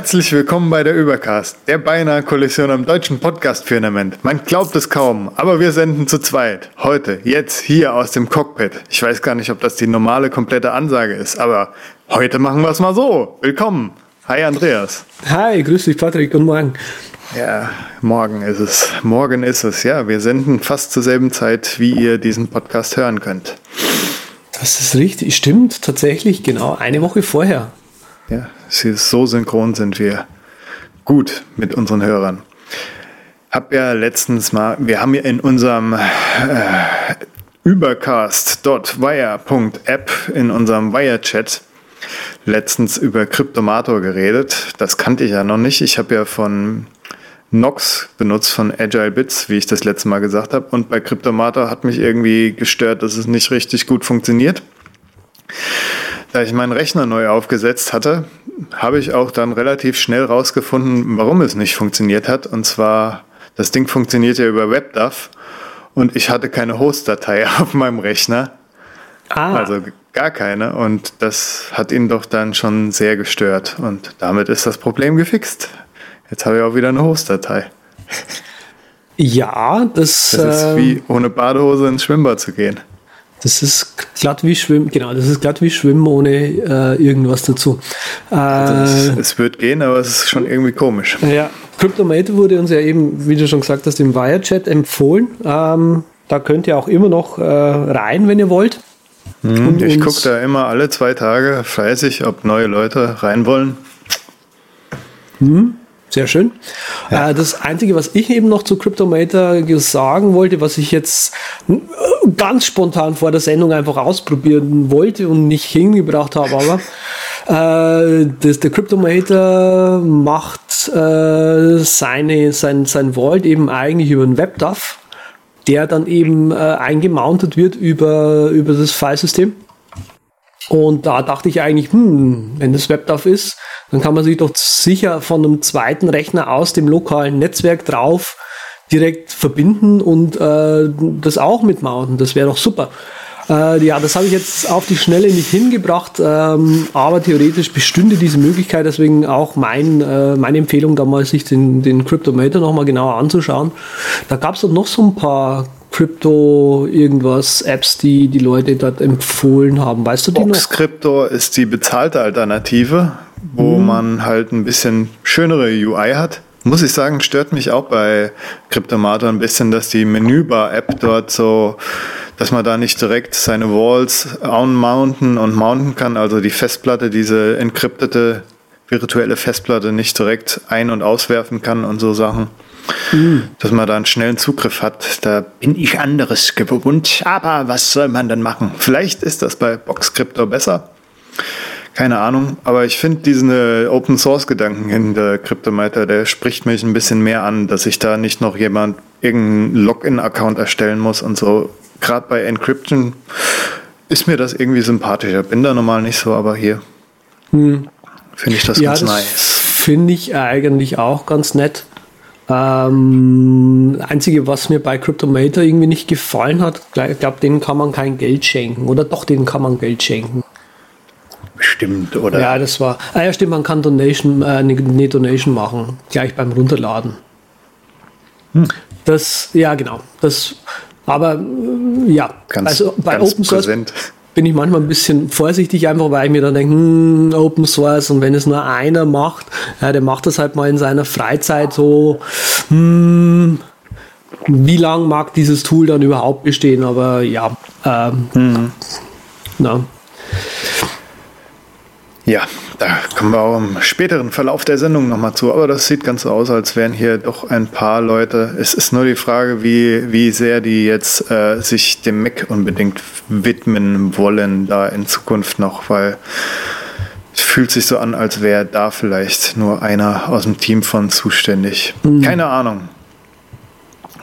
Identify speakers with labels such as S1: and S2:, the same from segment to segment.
S1: Herzlich willkommen bei der Übercast, der beinahe Kollision am deutschen Podcast-Firmament. Man glaubt es kaum, aber wir senden zu zweit. Heute, jetzt, hier aus dem Cockpit. Ich weiß gar nicht, ob das die normale, komplette Ansage ist, aber heute machen wir es mal so. Willkommen. Hi Andreas.
S2: Hi, grüß dich Patrick, guten Morgen.
S1: Ja, morgen ist es. Morgen ist es. Ja, wir senden fast zur selben Zeit, wie ihr diesen Podcast hören könnt.
S2: Das ist richtig, stimmt tatsächlich, genau, eine Woche vorher.
S1: Ja, so synchron sind wir gut mit unseren Hörern. Hab ja letztens mal, wir haben ja in unserem äh, übercast.wire.app in unserem Wire-Chat letztens über Kryptomator geredet. Das kannte ich ja noch nicht. Ich habe ja von Nox benutzt von Agile Bits, wie ich das letzte Mal gesagt habe. Und bei Kryptomator hat mich irgendwie gestört, dass es nicht richtig gut funktioniert. Da ich meinen Rechner neu aufgesetzt hatte, habe ich auch dann relativ schnell rausgefunden, warum es nicht funktioniert hat. Und zwar, das Ding funktioniert ja über WebDAV und ich hatte keine Host-Datei auf meinem Rechner.
S2: Ah,
S1: Also gar keine. Und das hat ihn doch dann schon sehr gestört. Und damit ist das Problem gefixt. Jetzt habe ich auch wieder eine Host-Datei.
S2: ja, das,
S1: Das ist
S2: äh,
S1: wie ohne Badehose ins Schwimmbad zu gehen.
S2: Das ist glatt wie Schwimmen, genau, das ist glatt wie Schwimmen ohne äh, irgendwas dazu. Äh,
S1: Es, es wird gehen, aber es ist schon irgendwie komisch.
S2: ja, Cryptomator wurde uns ja eben, wie du schon gesagt hast, im Wirechat empfohlen. Ähm, da könnt ihr auch immer noch äh, rein, wenn ihr wollt. Und
S1: Ich gucke da immer alle zwei Tage fleißig, ob neue Leute rein wollen.
S2: Sehr schön. Äh, das Einzige, was ich eben noch zu Cryptomator sagen wollte, was ich jetzt äh, ganz spontan vor der Sendung einfach ausprobieren wollte und nicht hingebracht habe, aber äh, das, der Cryptomator macht äh, seine, sein, sein Vault eben eigentlich über einen WebDAV, der dann eben äh, eingemountet wird über, über das Filesystem. Und da dachte ich eigentlich, hm, wenn das WebDAV ist, dann kann man sich doch sicher von einem zweiten Rechner aus dem lokalen Netzwerk drauf direkt verbinden und äh, das auch mitmounten. Das wäre doch super. Äh, ja, das habe ich jetzt auf die Schnelle nicht hingebracht, ähm, aber theoretisch bestünde diese Möglichkeit, deswegen auch mein, äh, meine Empfehlung, da mal sich den, den Cryptomator nochmal genauer anzuschauen. Da gab es noch so ein paar Crypto irgendwas Apps, die die Leute dort empfohlen haben. Weißt du die noch?
S1: Boxcryptor ist die bezahlte Alternative, wo man halt ein bisschen schönere UI hat. Muss ich sagen, stört mich auch bei Cryptomator ein bisschen, dass die Menübar-App dort so, dass man da nicht direkt seine Walls unmounten und mounten kann, also die Festplatte, diese encryptete virtuelle Festplatte nicht direkt ein- und auswerfen kann und so Sachen. Dass man da einen schnellen Zugriff hat, da bin ich anderes gewohnt. Aber was soll man denn machen? Vielleicht ist das bei Boxcryptor besser. Keine Ahnung, aber ich finde diesen äh, Open Source Gedanken hinter Cryptomator, der spricht mich ein bisschen mehr an, dass ich da nicht noch jemand irgendeinen Login-Account erstellen muss und so. Gerade bei Encryption ist mir das irgendwie sympathischer. Bin da normal nicht so, aber hier finde ich das
S2: Ja,
S1: ganz
S2: das
S1: nice.
S2: finde ich eigentlich auch ganz nett. Ähm, einzige, was mir bei Cryptomator irgendwie nicht gefallen hat, ich glaube, denen kann man kein Geld schenken. Oder doch, denen kann man Geld schenken.
S1: Bestimmt, oder?
S2: Ja, das war. Ah ja, stimmt, man kann Donation, äh, eine, Donation machen, gleich beim Runterladen.
S1: Hm.
S2: Das, ja, genau. Das, aber äh, ja,
S1: Ganz,
S2: also bei
S1: ganz
S2: Open Source
S1: präsent.
S2: bin ich manchmal ein bisschen vorsichtig, einfach weil ich mir dann denke, hm, Open Source und wenn es nur einer macht, ja, der macht das halt mal in seiner Freizeit so, hm, wie lang mag dieses Tool dann überhaupt bestehen? Aber ja, ähm,
S1: Hm.
S2: na,
S1: Ja, da kommen wir auch im späteren Verlauf der Sendung nochmal zu. Aber das sieht ganz so aus, als wären hier doch ein paar Leute. Es ist nur die Frage, wie, wie sehr die jetzt äh, sich dem Mac unbedingt widmen wollen, da in Zukunft noch, weil es fühlt sich so an, als wäre da vielleicht nur einer aus dem Team von zuständig. Mhm. Keine Ahnung.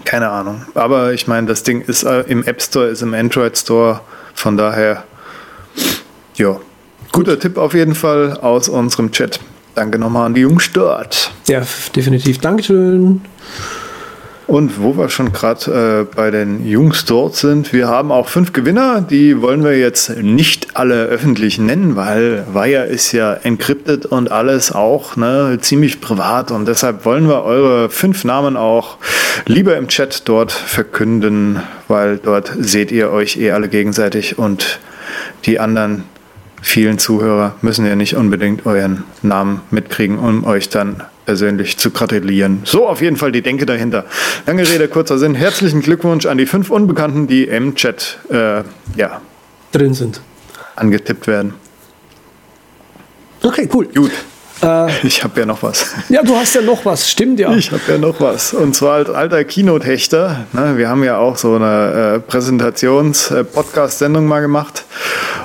S1: Keine Ahnung. Aber ich meine, das Ding ist äh, im App Store, ist im Android Store. Von daher, ja, guter Tipp auf jeden Fall aus unserem Chat. Danke nochmal an die Jungs dort.
S2: Ja, definitiv. Dankeschön.
S1: Und wo wir schon gerade äh, bei den Jungs dort sind, wir haben auch fünf Gewinner. Die wollen wir jetzt nicht alle öffentlich nennen, weil Wire ist ja encrypted und alles auch ne, ziemlich privat. Und deshalb wollen wir eure fünf Namen auch lieber im Chat dort verkünden, weil dort seht ihr euch eh alle gegenseitig und die anderen vielen Zuhörer müssen ja nicht unbedingt euren Namen mitkriegen, um euch dann persönlich zu gratulieren. So auf jeden Fall die Denke dahinter. Lange Rede, kurzer Sinn. Herzlichen Glückwunsch an die fünf Unbekannten, die im Chat äh, ja,
S2: drin sind.
S1: Angetippt werden.
S2: Okay, cool.
S1: Gut. Äh, ich habe ja noch was.
S2: Ja, du hast ja noch was, stimmt ja.
S1: Ich habe ja noch was. Und zwar als alter Keynote-Hechter. Ne, wir haben ja auch so eine äh, Präsentations-Podcast-Sendung mal gemacht.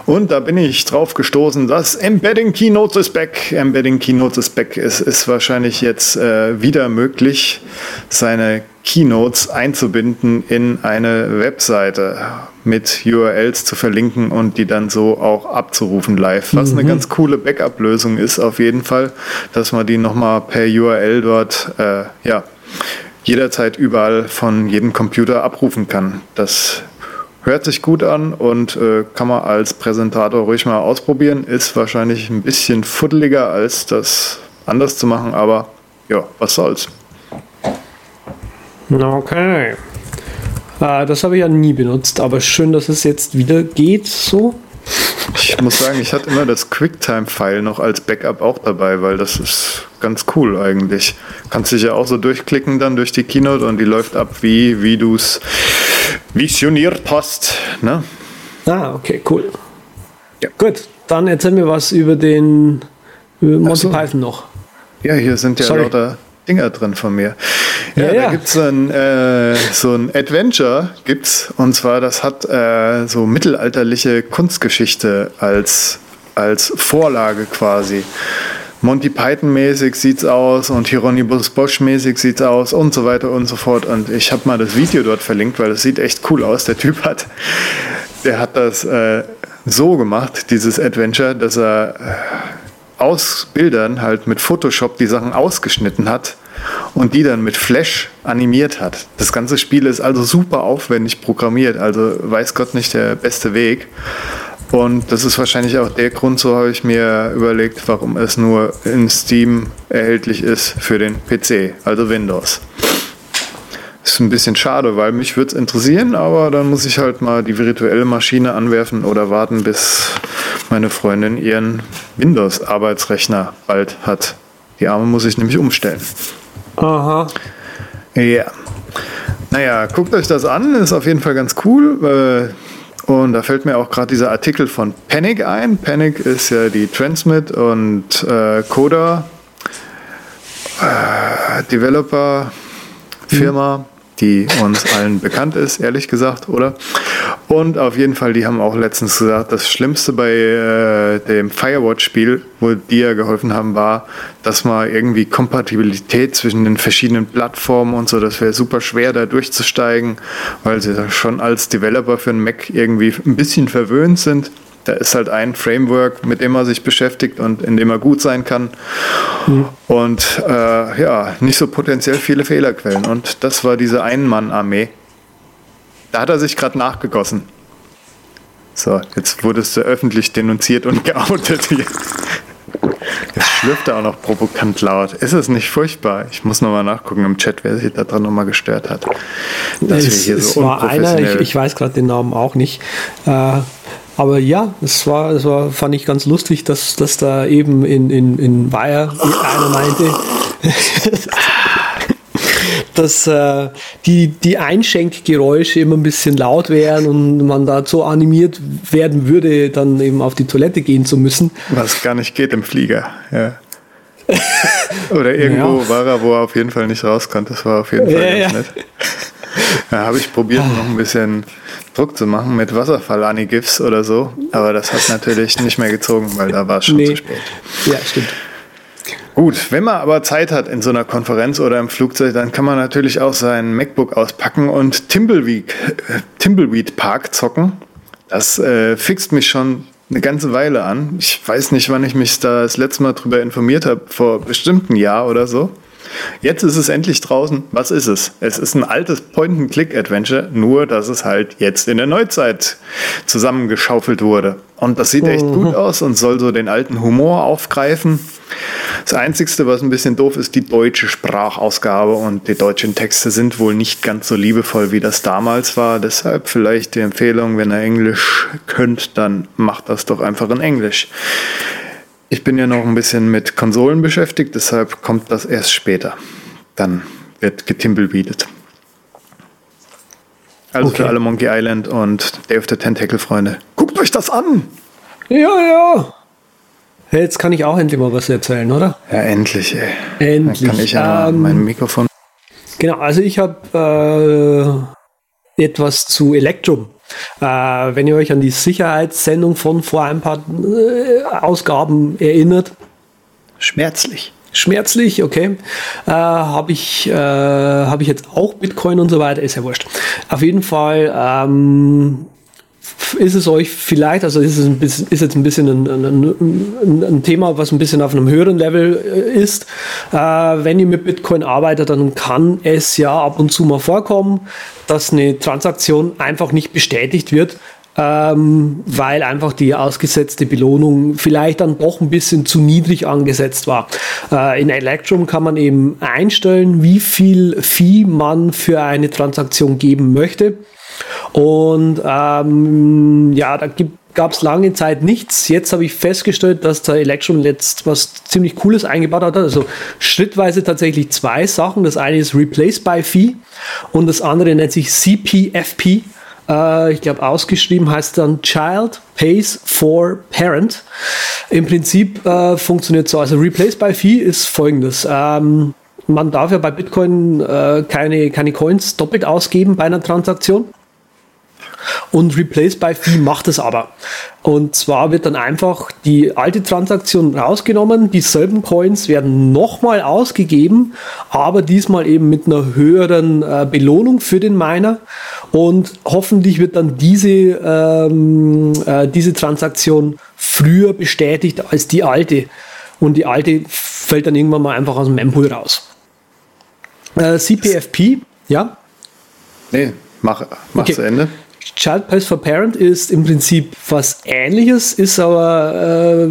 S1: Und da bin ich drauf gestoßen, dass Embedding Keynotes is back. Embedding Keynotes is back. Es ist wahrscheinlich jetzt äh, wieder möglich, seine Keynotes einzubinden in eine Webseite mit URLs zu verlinken und die dann so auch abzurufen live. Was mhm. eine ganz coole Backup-Lösung ist auf jeden Fall, dass man die nochmal per URL dort äh, ja, jederzeit überall von jedem Computer abrufen kann. Das hört sich gut an und äh, kann man als Präsentator ruhig mal ausprobieren. Ist wahrscheinlich ein bisschen fuddeliger als das anders zu machen, aber ja, was soll's.
S2: Okay. Äh, das habe ich ja nie benutzt, aber schön, dass es jetzt wieder geht so.
S1: Ich muss sagen, ich hatte immer das QuickTime-File noch als Backup auch dabei, weil das ist ganz cool eigentlich. Kannst dich ja auch so durchklicken dann durch die Keynote und die läuft ab, wie, wie du es visioniert hast. Ne?
S2: Ah, okay, cool. Ja. Gut, dann erzähl mir was über den über Monty so. Python noch.
S1: Ja, hier sind ja Sorry. lauter Dinger drin von mir. Ja, ja, ja. da gibt es ein, äh, so ein Adventure, gibt's, und zwar das hat äh, so mittelalterliche Kunstgeschichte als, als Vorlage quasi. Monty Python mäßig sieht's aus und Hieronymus Bosch mäßig sieht's aus und so weiter und so fort. Und ich habe mal das Video dort verlinkt, weil es sieht echt cool aus. Der Typ hat, der hat das äh, so gemacht, dieses Adventure, dass er äh, aus Bildern halt mit Photoshop die Sachen ausgeschnitten hat und die dann mit Flash animiert hat. Das ganze Spiel ist also super aufwendig programmiert, also weiß Gott nicht der beste Weg. Und das ist wahrscheinlich auch der Grund, so habe ich mir überlegt, warum es nur in Steam erhältlich ist für den PC, also Windows. Ist ein bisschen schade, weil mich würde es interessieren, aber dann muss ich halt mal die virtuelle Maschine anwerfen oder warten, bis meine Freundin ihren Windows-Arbeitsrechner bald hat. Die Arme muss ich nämlich umstellen.
S2: Aha.
S1: Ja. Naja, guckt euch das an, ist auf jeden Fall ganz cool. Äh, und da fällt mir auch gerade dieser Artikel von Panic ein. Panic ist ja die Transmit und äh, Coda äh, Developer Firma. Mhm die uns allen bekannt ist, ehrlich gesagt, oder? Und auf jeden Fall, die haben auch letztens gesagt, das Schlimmste bei äh, dem Firewatch-Spiel, wo die ja geholfen haben, war, dass man irgendwie Kompatibilität zwischen den verschiedenen Plattformen und so, das wäre super schwer, da durchzusteigen, weil sie schon als Developer für einen Mac irgendwie ein bisschen verwöhnt sind. Da ist halt ein Framework, mit dem man sich beschäftigt und in dem er gut sein kann. Mhm. Und äh, ja, nicht so potenziell viele Fehlerquellen. Und das war diese Ein-Mann-Armee. Da hat er sich gerade nachgegossen. So, jetzt wurdest du öffentlich denunziert und geoutet hier. Jetzt schlürft er auch noch provokant laut. Ist es nicht furchtbar? Ich muss nochmal nachgucken im Chat, wer sich da dran nochmal gestört hat.
S2: Dass es, wir hier so es war einer, ich, ich weiß gerade den Namen auch nicht. Äh, aber ja, es war, es war, fand ich ganz lustig, dass, dass da eben in, in, in Wire einer meinte, dass äh, die, die Einschenkgeräusche immer ein bisschen laut wären und man dazu animiert werden würde, dann eben auf die Toilette gehen zu müssen.
S1: Was gar nicht geht im Flieger, ja. Oder irgendwo ja. war er, wo er auf jeden Fall nicht raus konnte. Das war auf jeden Fall ja, ganz ja. nett. Da habe ich probiert, noch ein bisschen Druck zu machen mit Wasserfall-Anigifs oder so. Aber das hat natürlich nicht mehr gezogen, weil da war es schon nee. zu spät.
S2: Ja, stimmt.
S1: Gut, wenn man aber Zeit hat in so einer Konferenz oder im Flugzeug, dann kann man natürlich auch sein MacBook auspacken und Timbleweed, äh, Timbleweed Park zocken. Das äh, fixt mich schon eine ganze Weile an. Ich weiß nicht, wann ich mich da das letzte Mal drüber informiert habe, vor bestimmten Jahr oder so. Jetzt ist es endlich draußen. Was ist es? Es ist ein altes Point-and-Click-Adventure, nur dass es halt jetzt in der Neuzeit zusammengeschaufelt wurde. Und das sieht echt gut aus und soll so den alten Humor aufgreifen. Das Einzige, was ein bisschen doof ist, die deutsche Sprachausgabe und die deutschen Texte sind wohl nicht ganz so liebevoll, wie das damals war. Deshalb vielleicht die Empfehlung, wenn ihr Englisch könnt, dann macht das doch einfach in Englisch. Ich bin ja noch ein bisschen mit Konsolen beschäftigt, deshalb kommt das erst später. Dann wird getimbleweedet. Also okay. für alle Monkey Island und Day of the Tentacle Freunde. Guckt euch das an!
S2: Ja, ja! Jetzt kann ich auch endlich mal was erzählen, oder?
S1: Ja, endlich, ey.
S2: Endlich.
S1: Dann kann ich ja ähm, mein Mikrofon.
S2: Genau, also ich habe äh, etwas zu Electrum äh, wenn ihr euch an die Sicherheitssendung von vor ein paar äh, Ausgaben erinnert.
S1: Schmerzlich.
S2: Schmerzlich, okay. Äh, Habe ich, äh, hab ich jetzt auch Bitcoin und so weiter, ist ja wurscht. Auf jeden Fall ähm, ist es euch vielleicht, also ist es ein bisschen, ist jetzt ein bisschen ein, ein, ein, Thema, was ein bisschen auf einem höheren Level äh, ist. Äh, wenn ihr mit Bitcoin arbeitet, dann kann es ja ab und zu mal vorkommen, dass eine Transaktion einfach nicht bestätigt wird, ähm, weil einfach die ausgesetzte Belohnung vielleicht dann doch ein bisschen zu niedrig angesetzt war. Äh, in Electrum kann man eben einstellen, wie viel Fee man für eine Transaktion geben möchte. Und ähm, ja, da gab es lange Zeit nichts. Jetzt habe ich festgestellt, dass der Electron letzt was ziemlich Cooles eingebaut hat. Also schrittweise tatsächlich zwei Sachen. Das eine ist Replace by Fee und das andere nennt sich CPFP. Äh, ich glaube, ausgeschrieben heißt dann Child Pays for Parent. Im Prinzip äh, funktioniert so. Also Replace by Fee ist folgendes. Ähm, man darf ja bei Bitcoin äh, keine, keine Coins doppelt ausgeben bei einer Transaktion. Und Replace by Fee macht es aber. Und zwar wird dann einfach die alte Transaktion rausgenommen, dieselben Coins werden nochmal ausgegeben, aber diesmal eben mit einer höheren äh, Belohnung für den Miner. Und hoffentlich wird dann diese, ähm, äh, diese Transaktion früher bestätigt als die alte. Und die alte fällt dann irgendwann mal einfach aus dem Mempool raus. Äh, CPFP, ja?
S1: Nee, mach, mach okay. zu Ende.
S2: Child Place for Parent ist im Prinzip was ähnliches, ist aber äh,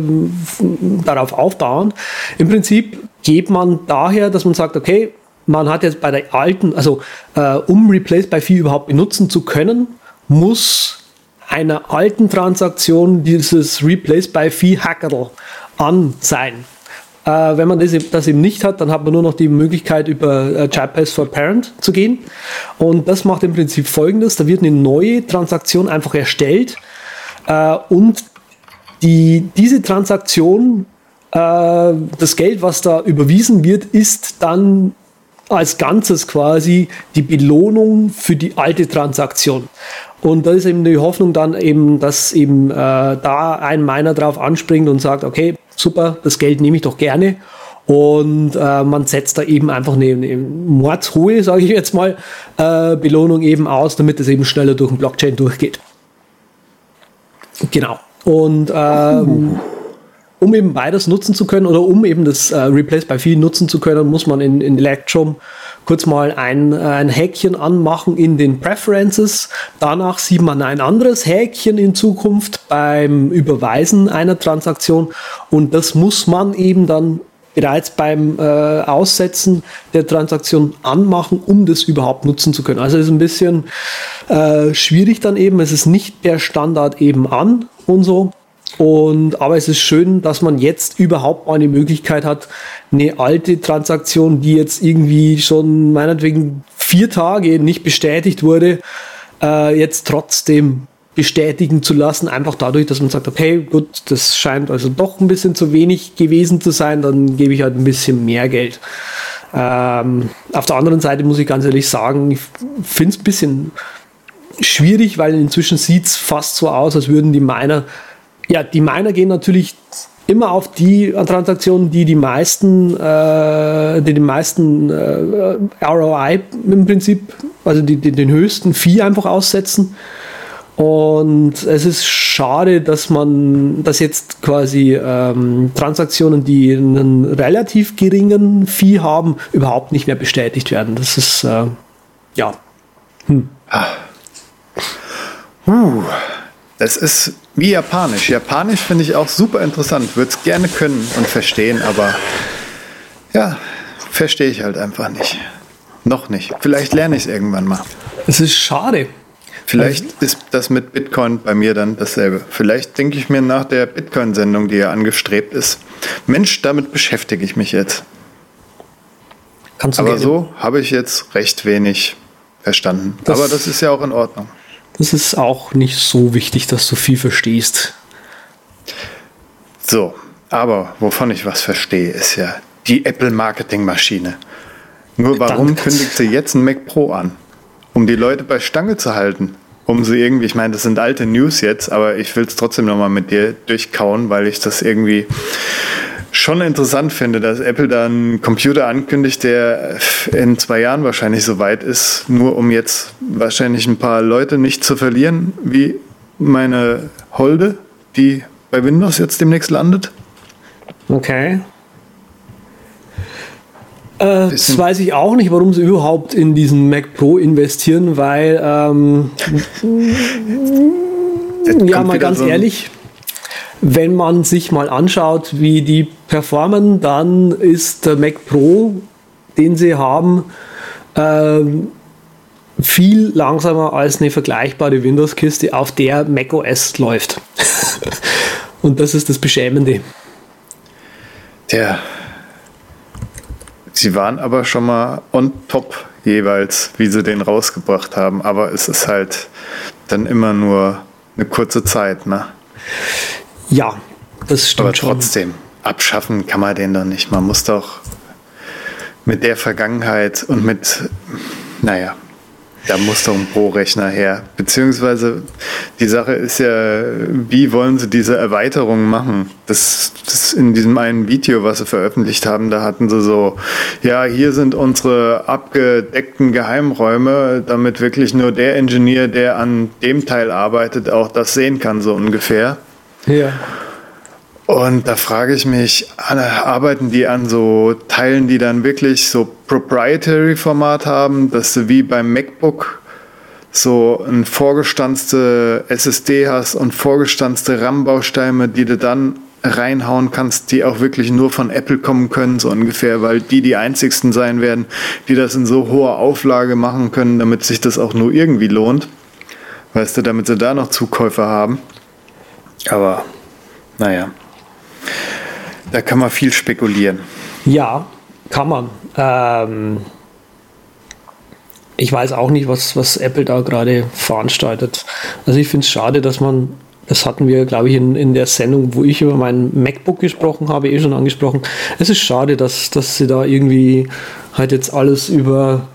S2: darauf aufbauend. Im Prinzip geht man daher, dass man sagt, okay, man hat jetzt bei der alten, also äh, um Replace by Fee überhaupt benutzen zu können, muss einer alten Transaktion dieses Replace by Fee Hackerl an sein. Äh, wenn man das, das, eben nicht hat, dann hat man nur noch die Möglichkeit, über äh, JPass for Parent zu gehen. Und das macht im Prinzip folgendes: Da wird eine neue Transaktion einfach erstellt äh, und die, diese Transaktion, äh, das Geld, was da überwiesen wird, ist dann als Ganzes quasi die Belohnung für die alte Transaktion. Und da ist eben die Hoffnung dann eben, dass eben äh, da ein Miner drauf anspringt und sagt, okay, super, das Geld nehme ich doch gerne. Und äh, man setzt da eben einfach eine, eine mordshohe, sage ich jetzt mal, äh, Belohnung eben aus, damit es eben schneller durch den Blockchain durchgeht. Genau. Und ähm, um eben beides nutzen zu können oder um eben das äh, Replace by Fee nutzen zu können, muss man in, in Electrum kurz mal ein, ein Häkchen anmachen in den Preferences. Danach sieht man ein anderes Häkchen in Zukunft beim Überweisen einer Transaktion und das muss man eben dann bereits beim äh, Aussetzen der Transaktion anmachen, um das überhaupt nutzen zu können. Also ist ein bisschen äh, schwierig dann eben. Es ist nicht per Standard eben an und so. Und, aber es ist schön, dass man jetzt überhaupt mal eine Möglichkeit hat, eine alte Transaktion, die jetzt irgendwie schon meinetwegen vier Tage nicht bestätigt wurde, äh, jetzt trotzdem bestätigen zu lassen, einfach dadurch, dass man sagt, okay, gut, das scheint also doch ein bisschen zu wenig gewesen zu sein, dann gebe ich halt ein bisschen mehr Geld. Ähm, auf der anderen Seite muss ich ganz ehrlich sagen, ich finde es ein bisschen schwierig, weil inzwischen sieht es fast so aus, als würden die Miner, ja, die Miner gehen natürlich immer auf die Transaktionen, die die meisten, äh, die den meisten äh, ROI im Prinzip, also die, die, den höchsten Fee einfach aussetzen. Und es ist schade, dass man, dass jetzt quasi ähm, Transaktionen, die einen relativ geringen Fee haben, überhaupt nicht mehr bestätigt werden. Das ist, äh, ja. Hm.
S1: Das ist wie Japanisch. Japanisch finde ich auch super interessant. Würde es gerne können und verstehen, aber ja, verstehe ich halt einfach nicht. Noch nicht. Vielleicht lerne ich es irgendwann mal.
S2: Es ist schade.
S1: Vielleicht ist das mit Bitcoin bei mir dann dasselbe. Vielleicht denke ich mir nach der Bitcoin-Sendung, die ja angestrebt ist, Mensch, damit beschäftige ich mich jetzt. Aber so habe ich jetzt recht wenig verstanden. Das Aber das ist ja auch in Ordnung.
S2: Ist auch nicht so wichtig, dass du viel verstehst.
S1: So, aber wovon ich was verstehe, ist ja die Apple-Marketing-Maschine. Nur warum Danke. kündigt sie jetzt ein Mac Pro an? Um die Leute bei Stange zu halten um sie irgendwie, ich meine, das sind alte News jetzt, aber ich will es trotzdem nochmal mit dir durchkauen, weil ich das irgendwie schon interessant finde, dass Apple da einen Computer ankündigt, der in zwei Jahren wahrscheinlich so weit ist, nur um jetzt wahrscheinlich ein paar Leute nicht zu verlieren, wie meine Holde, die bei Windows jetzt demnächst landet.
S2: Okay. Äh, das weiß ich auch nicht, warum sie überhaupt in diesen Mac Pro investieren, weil, ähm, ja, mal ganz so ehrlich, wenn man sich mal anschaut, wie die performen, dann ist der Mac Pro, den sie haben, äh, viel langsamer als eine vergleichbare Windows-Kiste, auf der macOS läuft. Und das ist das Beschämende.
S1: Tja, Sie waren aber schon mal on top jeweils, wie sie den rausgebracht haben. Aber es ist halt dann immer nur eine kurze Zeit, ne?
S2: Ja, das stimmt.
S1: Aber trotzdem, schon. Abschaffen kann man den doch nicht. Man muss doch mit der Vergangenheit und mit, naja, da muss doch ein Pro-Rechner her. Beziehungsweise die Sache ist ja, wie wollen sie diese Erweiterung machen? Das, das in diesem einen Video, was sie veröffentlicht haben, da hatten sie so, ja, hier sind unsere abgedeckten Geheimräume, damit wirklich nur der Ingenieur, der an dem Teil arbeitet, auch das sehen kann, so ungefähr.
S2: Ja.
S1: Und da frage ich mich, arbeiten die an so Teilen, die dann wirklich so Proprietary-Format haben, dass du wie beim MacBook so ein vorgestanzte SSD hast und vorgestanzte RAM-Bausteine, die du dann reinhauen kannst, die auch wirklich nur von Apple kommen können, so ungefähr, weil die die einzigsten sein werden, die das in so hoher Auflage machen können, damit sich das auch nur irgendwie lohnt. Weißt du, damit sie da noch Zukäufer haben. Aber, naja. Da kann man viel spekulieren.
S2: Ja, kann man. Ähm, ich weiß auch nicht, was, was Apple da gerade veranstaltet. Also ich finde es schade, dass man, das hatten wir, glaube ich, in, in der Sendung, wo ich über mein MacBook gesprochen habe, eh schon angesprochen. Es ist schade, dass, dass sie da irgendwie halt jetzt alles über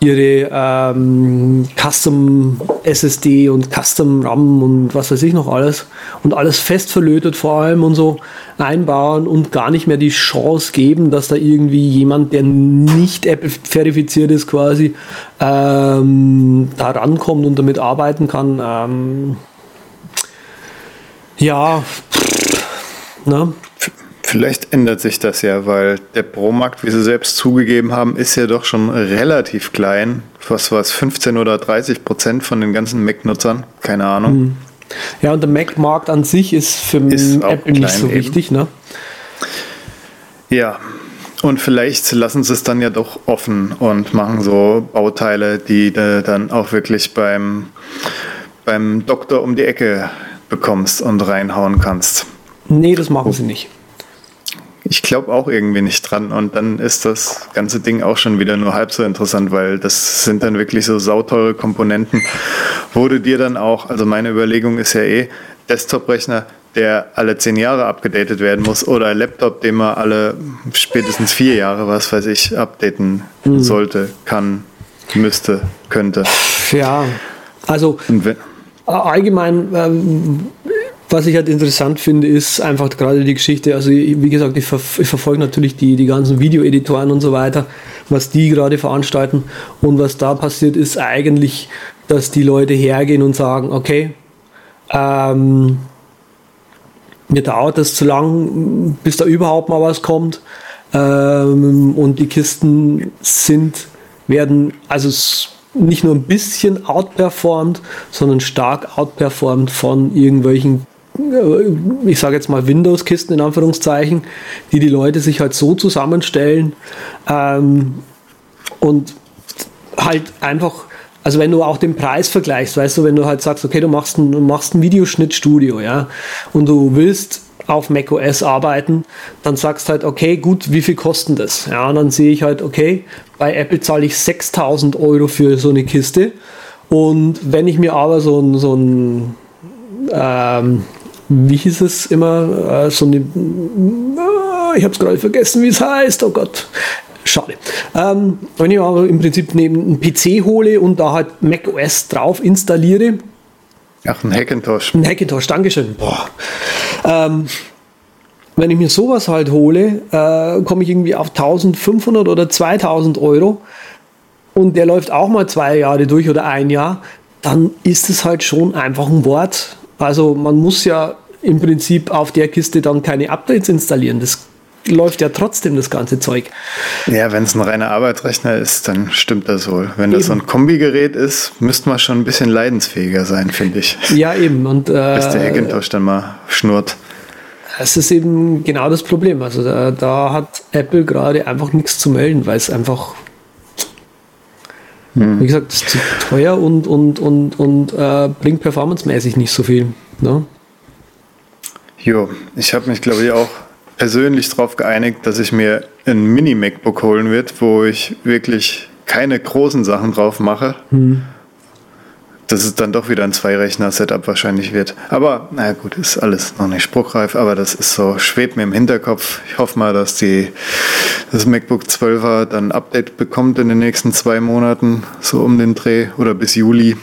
S2: ihre ähm, Custom SSD und Custom RAM und was weiß ich noch alles und alles fest verlötet vor allem und so einbauen und gar nicht mehr die Chance geben, dass da irgendwie jemand, der nicht Apple verifiziert ist, quasi ähm, da rankommt und damit arbeiten kann. Ähm, ja,
S1: ne? Vielleicht ändert sich das ja, weil der Pro-Markt, wie Sie selbst zugegeben haben, ist ja doch schon relativ klein. Was war es, 15 oder 30 Prozent von den ganzen Mac-Nutzern? Keine Ahnung. Hm.
S2: Ja, und der Mac-Markt an sich ist für ist Apple nicht so eben. wichtig, ne?
S1: Ja, und vielleicht lassen sie es dann ja doch offen und machen so Bauteile, die dann auch wirklich beim, beim Doktor um die Ecke bekommst und reinhauen kannst.
S2: Nee, das machen sie nicht.
S1: Ich glaube auch irgendwie nicht dran. Und dann ist das ganze Ding auch schon wieder nur halb so interessant, weil das sind dann wirklich so sauteure Komponenten, du dir dann auch, also meine Überlegung ist ja eh, Desktop-Rechner, der alle zehn Jahre abgedatet werden muss oder ein Laptop, den man alle spätestens vier Jahre, was weiß ich, updaten mhm. sollte, kann, müsste, könnte.
S2: Ja, also allgemein ähm, was ich halt interessant finde, ist einfach gerade die Geschichte. Also, wie gesagt, ich, ver ich verfolge natürlich die, die ganzen Videoeditoren und so weiter, was die gerade veranstalten. Und was da passiert, ist eigentlich, dass die Leute hergehen und sagen: Okay, ähm, mir dauert das zu lang, bis da überhaupt mal was kommt. Ähm, und die Kisten sind, werden, also nicht nur ein bisschen outperformed, sondern stark outperformed von irgendwelchen ich sage jetzt mal Windows-Kisten in Anführungszeichen, die die Leute sich halt so zusammenstellen ähm, und halt einfach, also wenn du auch den Preis vergleichst, weißt du, wenn du halt sagst, okay, du machst ein, machst ein Videoschnittstudio, ja, und du willst auf macOS arbeiten, dann sagst halt, okay, gut, wie viel kosten das? Ja, und dann sehe ich halt, okay, bei Apple zahle ich 6000 Euro für so eine Kiste. Und wenn ich mir aber so ein, so ein ähm, wie hieß es immer, äh, so eine, äh, ich habe es gerade vergessen, wie es heißt, oh Gott, schade. Ähm, wenn ich aber im Prinzip neben einen PC hole und da halt macOS drauf installiere.
S1: Ach, ein Hackintosh.
S2: Ein Hackintosh, Dankeschön. Boah. Ähm, wenn ich mir sowas halt hole, äh, komme ich irgendwie auf 1500 oder 2000 Euro und der läuft auch mal zwei Jahre durch oder ein Jahr, dann ist es halt schon einfach ein Wort, also man muss ja im Prinzip auf der Kiste dann keine Updates installieren. Das läuft ja trotzdem das ganze Zeug.
S1: Ja, wenn es ein reiner Arbeitsrechner ist, dann stimmt das wohl. Wenn eben. das so ein Kombigerät ist, müsste man schon ein bisschen leidensfähiger sein, finde ich.
S2: Ja, eben. Und,
S1: äh, Bis der Hackintosh dann mal schnurrt.
S2: Es ist eben genau das Problem. Also da, da hat Apple gerade einfach nichts zu melden, weil es einfach. Wie gesagt, es ist zu teuer und, und, und, und äh, bringt performancemäßig nicht so viel. Ne?
S1: Jo, ich habe mich, glaube ich, auch persönlich darauf geeinigt, dass ich mir ein Mini-MacBook holen wird, wo ich wirklich keine großen Sachen drauf mache. Hm dass es dann doch wieder ein Zwei-Rechner-Setup wahrscheinlich wird. Aber naja gut, ist alles noch nicht spruchreif, aber das ist so, schwebt mir im Hinterkopf. Ich hoffe mal, dass die, das MacBook 12er dann ein Update bekommt in den nächsten zwei Monaten, so um den Dreh oder bis Juli.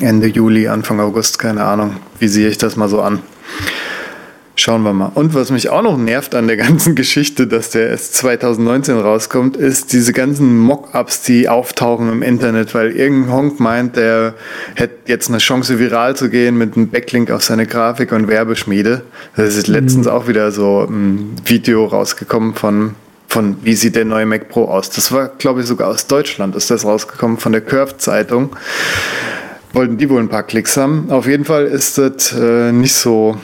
S1: Ende Juli, Anfang August, keine Ahnung. Wie sehe ich das mal so an? Schauen wir mal. Und was mich auch noch nervt an der ganzen Geschichte, dass der erst 2019 rauskommt, ist diese ganzen Mockups, die auftauchen im Internet, weil irgendein Honk meint, der hätte jetzt eine Chance, viral zu gehen mit einem Backlink auf seine Grafik und Werbeschmiede. Das ist letztens mhm. auch wieder so ein Video rausgekommen von von wie sieht der neue Mac Pro aus. Das war, glaube ich, sogar aus Deutschland ist das rausgekommen, von der Curve Zeitung. Wollten die wohl ein paar Klicks haben. Auf jeden Fall ist das äh, nicht so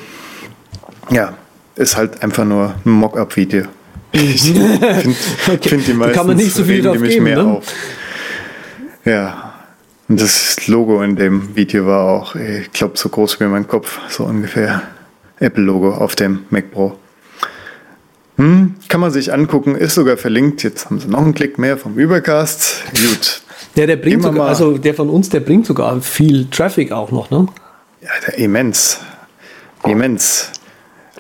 S1: ja, ist halt einfach nur ein Mock-up-Video. Ich finde okay. find die meisten
S2: kann man nicht so viel drauf geben, mehr ne? auf.
S1: Ja, und das Logo in dem Video war auch, ich glaube, so groß wie mein Kopf, so ungefähr. Apple-Logo auf dem Mac Pro. Hm, kann man sich angucken, ist sogar verlinkt. Jetzt haben sie noch einen Klick mehr vom Übercast. Gut.
S2: Der, der bringt sogar, also der von uns, der bringt sogar viel Traffic auch noch, ne?
S1: Ja, der immens. Immens.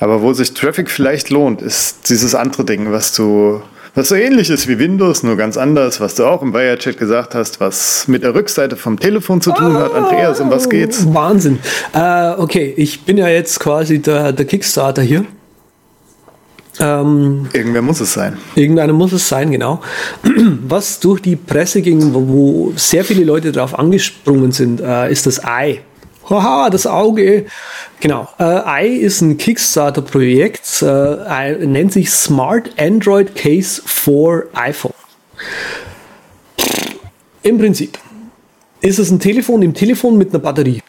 S1: Aber wo sich Traffic vielleicht lohnt, ist dieses andere Ding, was du, was so ähnlich ist wie Windows, nur ganz anders, was du auch im Wirechat gesagt hast, was mit der Rückseite vom Telefon zu tun hat. Andreas, um was geht's?
S2: Wahnsinn. Äh, okay, ich bin ja jetzt quasi der, der Kickstarter hier.
S1: Ähm, Irgendwer muss es sein.
S2: Irgendeiner muss es sein, genau. Was durch die Presse ging, wo, wo sehr viele Leute darauf angesprungen sind, äh, ist das Ei. Haha, das Auge. Genau. Äh, I ist ein Kickstarter-Projekt, äh, nennt sich Smart Android Case for iPhone. Im Prinzip ist es ein Telefon im Telefon mit einer Batterie.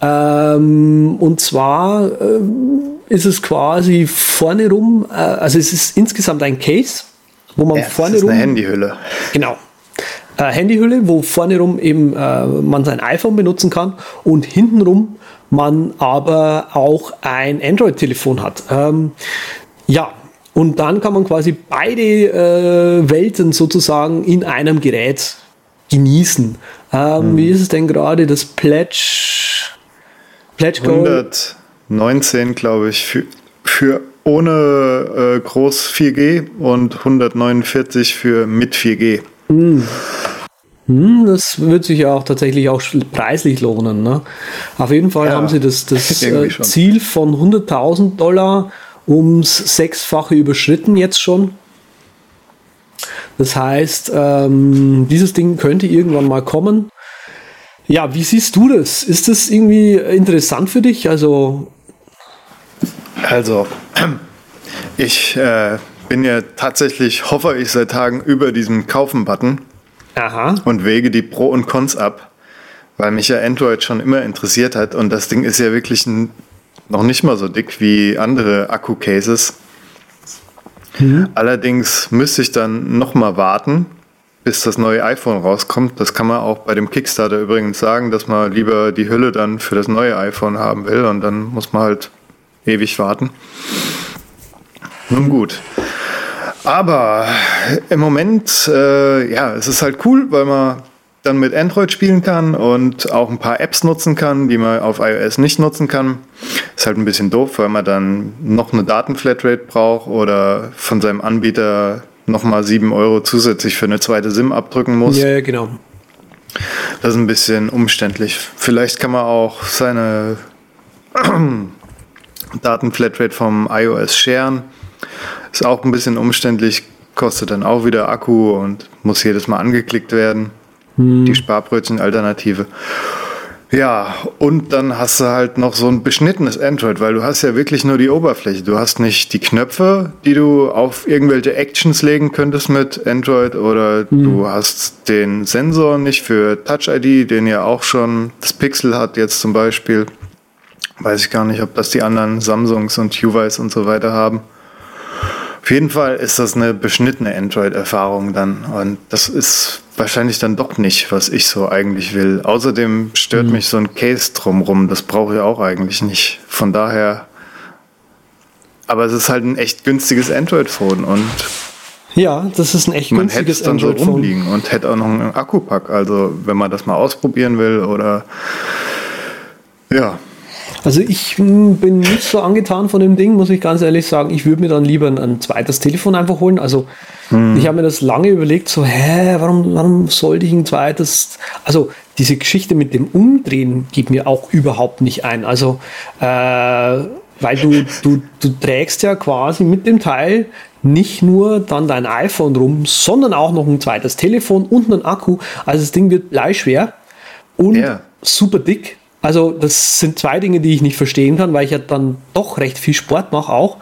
S2: Ähm, und zwar äh, ist es quasi vorne rum, äh, also es ist insgesamt ein Case, wo man
S1: ja,
S2: vorne
S1: das ist
S2: rum.
S1: Eine Handyhülle.
S2: Genau äh, Handyhülle, wo vorne rum eben äh, man sein iPhone benutzen kann und hintenrum man aber auch ein Android-Telefon hat. Ähm, ja, und dann kann man quasi beide äh, Welten sozusagen in einem Gerät genießen. Ähm, mhm. Wie ist es denn gerade? Das Pledge,
S1: Pledge Gold? 119, glaube ich, für, für ohne äh, groß 4G und 149 für mit 4G. Mhm.
S2: Hm, das wird sich ja auch tatsächlich auch preislich lohnen. Ne? Auf jeden Fall ja, haben sie das, das äh, Ziel von 100.000 Dollar ums Sechsfache überschritten jetzt schon. Das heißt, ähm, dieses Ding könnte irgendwann mal kommen. Ja, wie siehst du das? Ist das irgendwie interessant für dich? Also,
S1: also ich äh, bin ja tatsächlich, hoffe ich, seit Tagen über diesem Kaufen-Button und wege die Pro und Cons ab, weil mich ja Android schon immer interessiert hat und das Ding ist ja wirklich ein, noch nicht mal so dick wie andere Akku-Cases. Mhm. Allerdings müsste ich dann noch mal warten, bis das neue iPhone rauskommt. Das kann man auch bei dem Kickstarter übrigens sagen, dass man lieber die Hülle dann für das neue iPhone haben will und dann muss man halt ewig warten. Nun gut. Aber im Moment, äh, ja, es ist halt cool, weil man dann mit Android spielen kann und auch ein paar Apps nutzen kann, die man auf iOS nicht nutzen kann. Ist halt ein bisschen doof, weil man dann noch eine Datenflatrate braucht oder von seinem Anbieter nochmal 7 Euro zusätzlich für eine zweite SIM abdrücken muss.
S2: Ja, ja, genau.
S1: Das ist ein bisschen umständlich. Vielleicht kann man auch seine Datenflatrate vom iOS sharen. Ist auch ein bisschen umständlich, kostet dann auch wieder Akku und muss jedes Mal angeklickt werden. Hm. Die Sparbrötchen-Alternative. Ja, und dann hast du halt noch so ein beschnittenes Android, weil du hast ja wirklich nur die Oberfläche. Du hast nicht die Knöpfe, die du auf irgendwelche Actions legen könntest mit Android oder mhm. du hast den Sensor nicht für Touch ID, den ja auch schon das Pixel hat jetzt zum Beispiel. Weiß ich gar nicht, ob das die anderen Samsungs und Huawei's und so weiter haben. Auf jeden Fall ist das eine beschnittene Android-Erfahrung dann. Und das ist wahrscheinlich dann doch nicht, was ich so eigentlich will. Außerdem stört mhm. mich so ein Case drumrum. Das brauche ich auch eigentlich nicht. Von daher. Aber es ist halt ein echt günstiges Android-Phone und.
S2: Ja, das ist ein echt
S1: man günstiges Man hätte es dann so rumliegen und hätte auch noch einen Akkupack. Also, wenn man das mal ausprobieren will oder. Ja,
S2: also ich hm, bin nicht so angetan von dem Ding, muss ich ganz ehrlich sagen. Ich würde mir dann lieber ein, ein zweites Telefon einfach holen. Also hm. ich habe mir das lange überlegt, so, hä, warum, warum sollte ich ein zweites? Also diese Geschichte mit dem Umdrehen geht mir auch überhaupt nicht ein. Also äh, weil du, du, du trägst ja quasi mit dem Teil nicht nur dann dein iPhone rum, sondern auch noch ein zweites Telefon und einen Akku. Also das Ding wird bleischwer und yeah. super dick. Also das sind zwei Dinge, die ich nicht verstehen kann, weil ich ja dann doch recht viel Sport mache auch.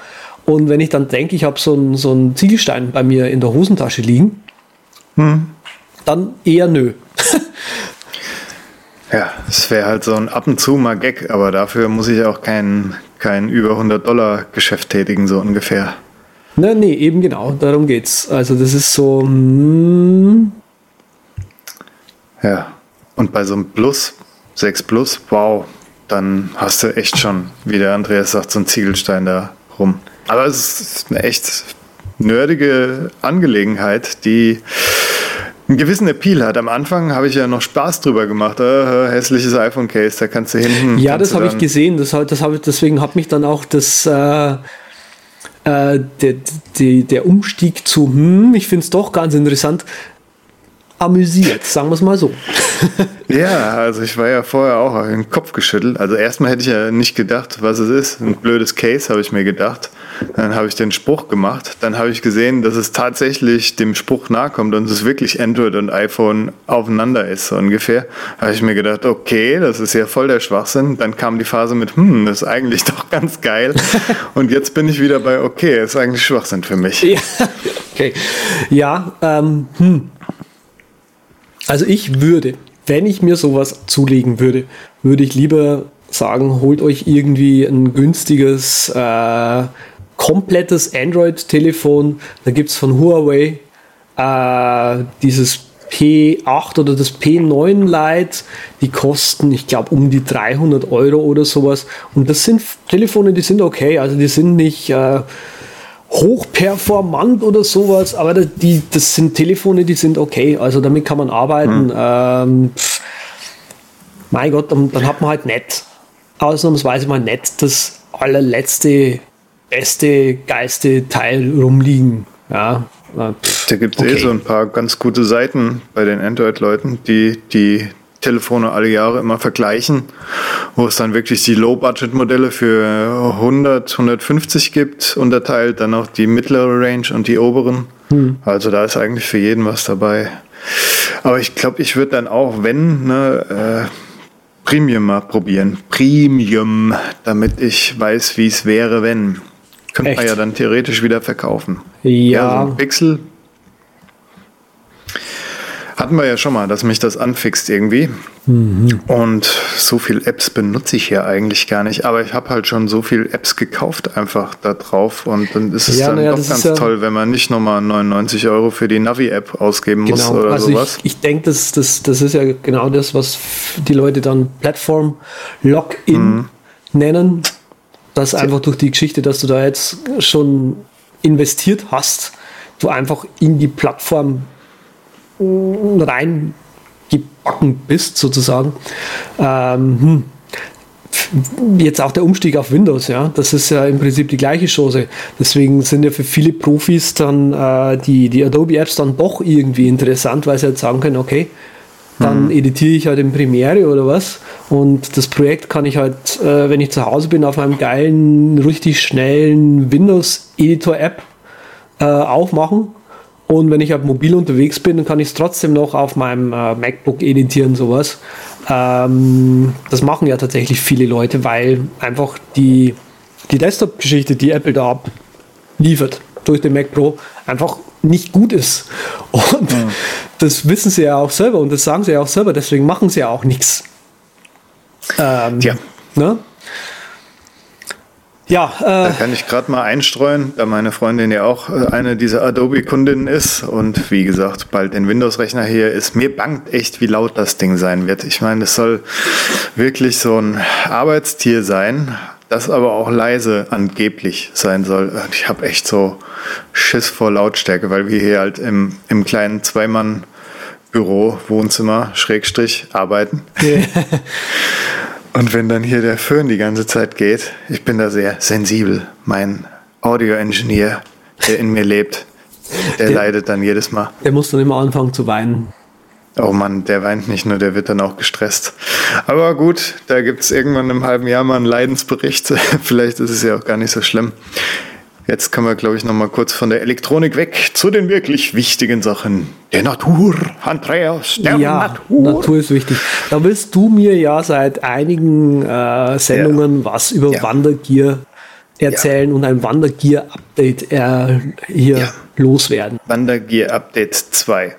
S2: Und wenn ich dann denke, ich habe so einen so einen Ziegelstein bei mir in der Hosentasche liegen, hm. dann eher nö.
S1: ja, es wäre halt so ein ab und zu mal Gag, aber dafür muss ich auch kein, kein über 100 Dollar Geschäft tätigen, so ungefähr.
S2: Na, nee, eben genau, darum geht's. Also das ist so. Mm.
S1: Ja, und bei so einem Plus 6 Plus, wow, dann hast du echt schon, wie der Andreas sagt, so einen Ziegelstein da rum. Aber es ist eine echt nerdige Angelegenheit, die einen gewissen Appeal hat. Am Anfang habe ich ja noch Spaß drüber gemacht. Äh, hässliches iPhone-Case, da kannst du hinten.
S2: Ja, das habe ich gesehen. Das, das hab, deswegen hat mich dann auch das. Äh, äh, der, der, der Umstieg zu, hm, ich finde es doch ganz interessant, amüsiert, sagen wir es mal so.
S1: ja, also ich war ja vorher auch den Kopf geschüttelt. Also erstmal hätte ich ja nicht gedacht, was es ist. Ein blödes Case, habe ich mir gedacht. Dann habe ich den Spruch gemacht. Dann habe ich gesehen, dass es tatsächlich dem Spruch nahe kommt und es wirklich Android und iPhone aufeinander ist, so ungefähr. Da habe ich mir gedacht, okay, das ist ja voll der Schwachsinn. Dann kam die Phase mit, hm, das ist eigentlich doch ganz geil. und jetzt bin ich wieder bei, okay, das ist eigentlich Schwachsinn für mich.
S2: Ja, okay. Ja, ähm, hm. Also ich würde, wenn ich mir sowas zulegen würde, würde ich lieber sagen, holt euch irgendwie ein günstiges, äh, komplettes Android-Telefon. Da gibt es von Huawei äh, dieses P8 oder das P9 Lite, die kosten, ich glaube, um die 300 Euro oder sowas. Und das sind Telefone, die sind okay. Also die sind nicht äh, hochperformant oder sowas, aber die, das sind Telefone, die sind okay. Also damit kann man arbeiten. Mhm. Ähm, mein Gott, dann, dann hat man halt nett, ausnahmsweise mal nett das allerletzte, beste, geilste Teil rumliegen. Ja,
S1: Pff, da gibt es eh okay. eh so ein paar ganz gute Seiten bei den Android-Leuten, die die Telefone alle Jahre immer vergleichen, wo es dann wirklich die Low-Budget-Modelle für 100, 150 gibt, unterteilt, dann auch die mittlere Range und die oberen. Hm. Also da ist eigentlich für jeden was dabei. Aber ich glaube, ich würde dann auch, wenn, ne, äh, Premium mal probieren. Premium, damit ich weiß, wie es wäre, wenn. Könnte Echt? man ja dann theoretisch wieder verkaufen.
S2: Ja. ja so
S1: ein Pixel. Hatten wir ja schon mal, dass mich das anfixt irgendwie. Mhm. Und so viele Apps benutze ich ja eigentlich gar nicht. Aber ich habe halt schon so viele Apps gekauft einfach da drauf. Und dann ist es ja, dann ja, doch ganz ja toll, wenn man nicht nochmal 99 Euro für die Navi-App ausgeben genau. muss oder also sowas.
S2: Ich, ich denke, das, das, das ist ja genau das, was die Leute dann Plattform-Login mhm. nennen dass einfach durch die Geschichte, dass du da jetzt schon investiert hast, du einfach in die Plattform reingebacken bist, sozusagen. Ähm, hm. Jetzt auch der Umstieg auf Windows, ja, das ist ja im Prinzip die gleiche Chose. Deswegen sind ja für viele Profis dann äh, die, die Adobe-Apps dann doch irgendwie interessant, weil sie halt sagen können, okay, dann mhm. editiere ich halt in Premiere oder was. Und das Projekt kann ich halt, äh, wenn ich zu Hause bin, auf einem geilen, richtig schnellen Windows-Editor-App äh, aufmachen. Und wenn ich halt mobil unterwegs bin, dann kann ich es trotzdem noch auf meinem äh, MacBook editieren, sowas. Ähm, das machen ja tatsächlich viele Leute, weil einfach die, die Desktop-Geschichte, die Apple da liefert durch den Mac Pro, einfach nicht gut ist. Und ja. das wissen sie ja auch selber und das sagen sie ja auch selber, deswegen machen sie ja auch nichts.
S1: Ähm, ja. Ne? Ja, äh, da kann ich gerade mal einstreuen, da meine Freundin ja auch äh, eine dieser Adobe-Kundinnen ist und wie gesagt, bald den Windows-Rechner hier ist. Mir bangt echt, wie laut das Ding sein wird. Ich meine, es soll wirklich so ein Arbeitstier sein, das aber auch leise angeblich sein soll. Ich habe echt so Schiss vor Lautstärke, weil wir hier halt im, im kleinen Zweimann-Büro, Wohnzimmer, Schrägstrich, arbeiten. Und wenn dann hier der Föhn die ganze Zeit geht, ich bin da sehr sensibel. Mein Audio-Engineer, der in mir lebt, der, der leidet dann jedes Mal.
S2: Der muss dann immer anfangen zu weinen.
S1: Oh Mann, der weint nicht nur, der wird dann auch gestresst. Aber gut, da gibt es irgendwann im halben Jahr mal einen Leidensbericht. Vielleicht ist es ja auch gar nicht so schlimm. Jetzt kommen wir, glaube ich, noch mal kurz von der Elektronik weg zu den wirklich wichtigen Sachen. Der Natur, Andreas, der
S2: ja, Natur. Natur ist wichtig. Da willst du mir ja seit einigen äh, Sendungen ja. was über ja. Wandergier erzählen ja. und ein Wandergear-Update äh, hier ja. loswerden.
S1: Wandergear-Update 2.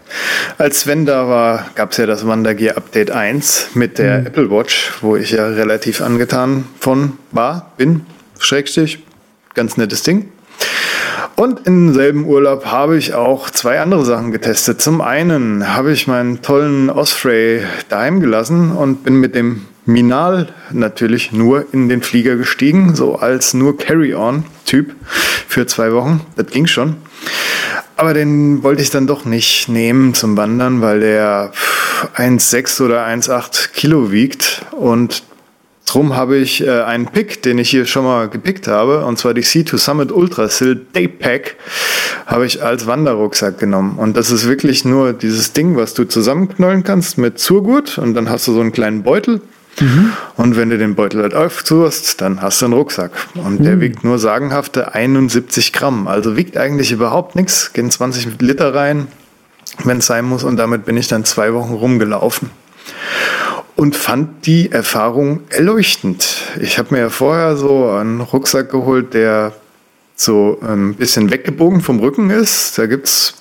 S1: Als Sven da war, gab es ja das Wandergear-Update 1 mit der mhm. Apple Watch, wo ich ja relativ angetan von war, bin, Schrägstich, ganz nettes Ding. Und im selben Urlaub habe ich auch zwei andere Sachen getestet. Zum einen habe ich meinen tollen Osprey daheim gelassen und bin mit dem Minal natürlich nur in den Flieger gestiegen, so als nur Carry-on-Typ für zwei Wochen. Das ging schon. Aber den wollte ich dann doch nicht nehmen zum Wandern, weil der 1,6 oder 1,8 Kilo wiegt und Drum habe ich äh, einen Pick, den ich hier schon mal gepickt habe, und zwar die C2 Summit Ultra Sil Day Pack, habe ich als Wanderrucksack genommen. Und das ist wirklich nur dieses Ding, was du zusammenknollen kannst mit Zurgurt und dann hast du so einen kleinen Beutel. Mhm. Und wenn du den Beutel halt aufzuhst, dann hast du einen Rucksack. Und mhm. der wiegt nur sagenhafte 71 Gramm. Also wiegt eigentlich überhaupt nichts. Gehen 20 Liter rein, wenn es sein muss. Und damit bin ich dann zwei Wochen rumgelaufen und fand die Erfahrung erleuchtend. Ich habe mir ja vorher so einen Rucksack geholt, der so ein bisschen weggebogen vom Rücken ist. Da gibt es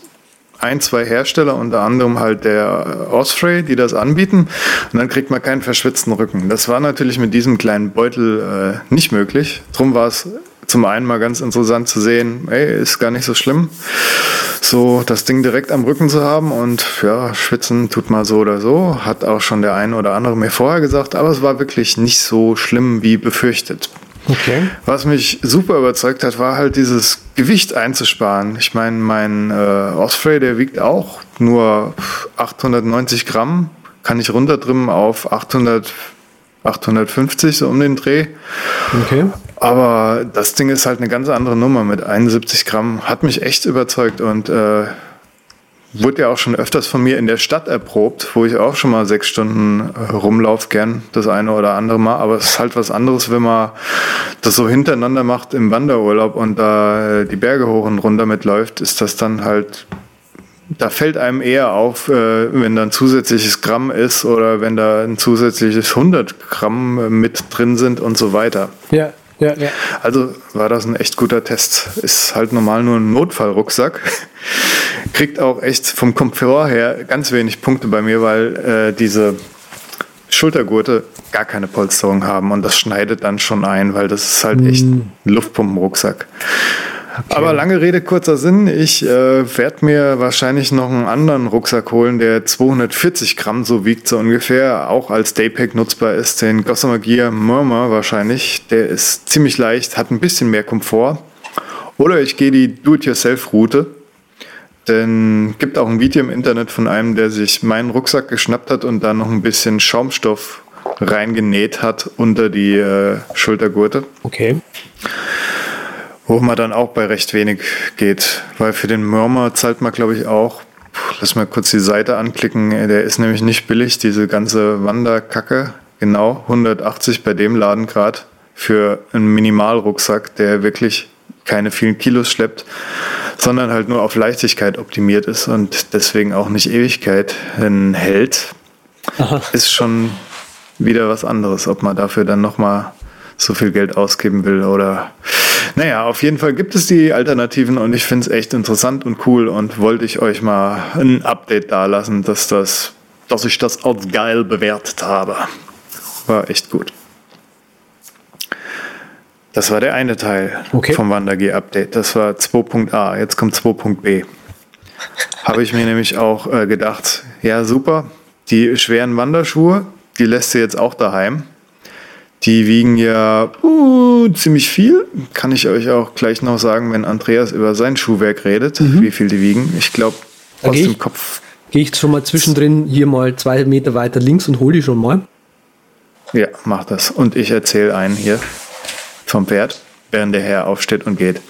S1: ein, zwei Hersteller, unter anderem halt der Osprey, die das anbieten. Und dann kriegt man keinen verschwitzten Rücken. Das war natürlich mit diesem kleinen Beutel äh, nicht möglich. Drum war es zum einen mal ganz interessant zu sehen, ey, ist gar nicht so schlimm, so das Ding direkt am Rücken zu haben und ja, schwitzen tut mal so oder so, hat auch schon der eine oder andere mir vorher gesagt, aber es war wirklich nicht so schlimm wie befürchtet. Okay. Was mich super überzeugt hat, war halt dieses Gewicht einzusparen. Ich meine, mein äh, Osprey, der wiegt auch nur 890 Gramm, kann ich runterdrimmen auf 800 850 so um den Dreh. Okay. Aber das Ding ist halt eine ganz andere Nummer mit 71 Gramm. Hat mich echt überzeugt und äh, wurde ja auch schon öfters von mir in der Stadt erprobt, wo ich auch schon mal sechs Stunden äh, rumlaufe, gern das eine oder andere Mal. Aber es ist halt was anderes, wenn man das so hintereinander macht im Wanderurlaub und da äh, die Berge hoch und runter mitläuft, ist das dann halt da fällt einem eher auf, äh, wenn da ein zusätzliches Gramm ist oder wenn da ein zusätzliches 100 Gramm äh, mit drin sind und so weiter.
S2: Ja, ja, ja.
S1: Also war das ein echt guter Test. Ist halt normal nur ein Notfallrucksack. Kriegt auch echt vom Komfort her ganz wenig Punkte bei mir, weil äh, diese Schultergurte gar keine Polsterung haben und das schneidet dann schon ein, weil das ist halt echt mm. ein Luftpumpenrucksack. Okay. Aber lange Rede, kurzer Sinn. Ich äh, werde mir wahrscheinlich noch einen anderen Rucksack holen, der 240 Gramm so wiegt, so ungefähr, auch als Daypack nutzbar ist. Den Gossamer Gear Murmur wahrscheinlich. Der ist ziemlich leicht, hat ein bisschen mehr Komfort. Oder ich gehe die Do-it-yourself-Route. Denn gibt auch ein Video im Internet von einem, der sich meinen Rucksack geschnappt hat und da noch ein bisschen Schaumstoff reingenäht hat unter die äh, Schultergurte.
S2: Okay.
S1: Wo man dann auch bei recht wenig geht, weil für den Murmur zahlt man, glaube ich, auch, lass mal kurz die Seite anklicken, der ist nämlich nicht billig, diese ganze Wanderkacke, genau 180 bei dem Laden gerade für einen Minimalrucksack, der wirklich keine vielen Kilos schleppt, sondern halt nur auf Leichtigkeit optimiert ist und deswegen auch nicht Ewigkeit. Hält, Aha. ist schon wieder was anderes, ob man dafür dann nochmal so viel Geld ausgeben will oder naja, auf jeden Fall gibt es die Alternativen und ich finde es echt interessant und cool und wollte ich euch mal ein Update dalassen, dass, das, dass ich das als geil bewertet habe. War echt gut. Das war der eine Teil okay. vom Wandergeh Update. Das war 2.a. Jetzt kommt 2.b. Habe ich mir nämlich auch äh, gedacht, ja super, die schweren Wanderschuhe, die lässt du jetzt auch daheim. Die wiegen ja uh, ziemlich viel. Kann ich euch auch gleich noch sagen, wenn Andreas über sein Schuhwerk redet, mhm. wie viel die wiegen. Ich glaube, aus dem Kopf.
S2: Gehe ich schon mal zwischendrin hier mal zwei Meter weiter links und hole die schon mal.
S1: Ja, mach das. Und ich erzähle einen hier vom Pferd, während der Herr aufsteht und geht.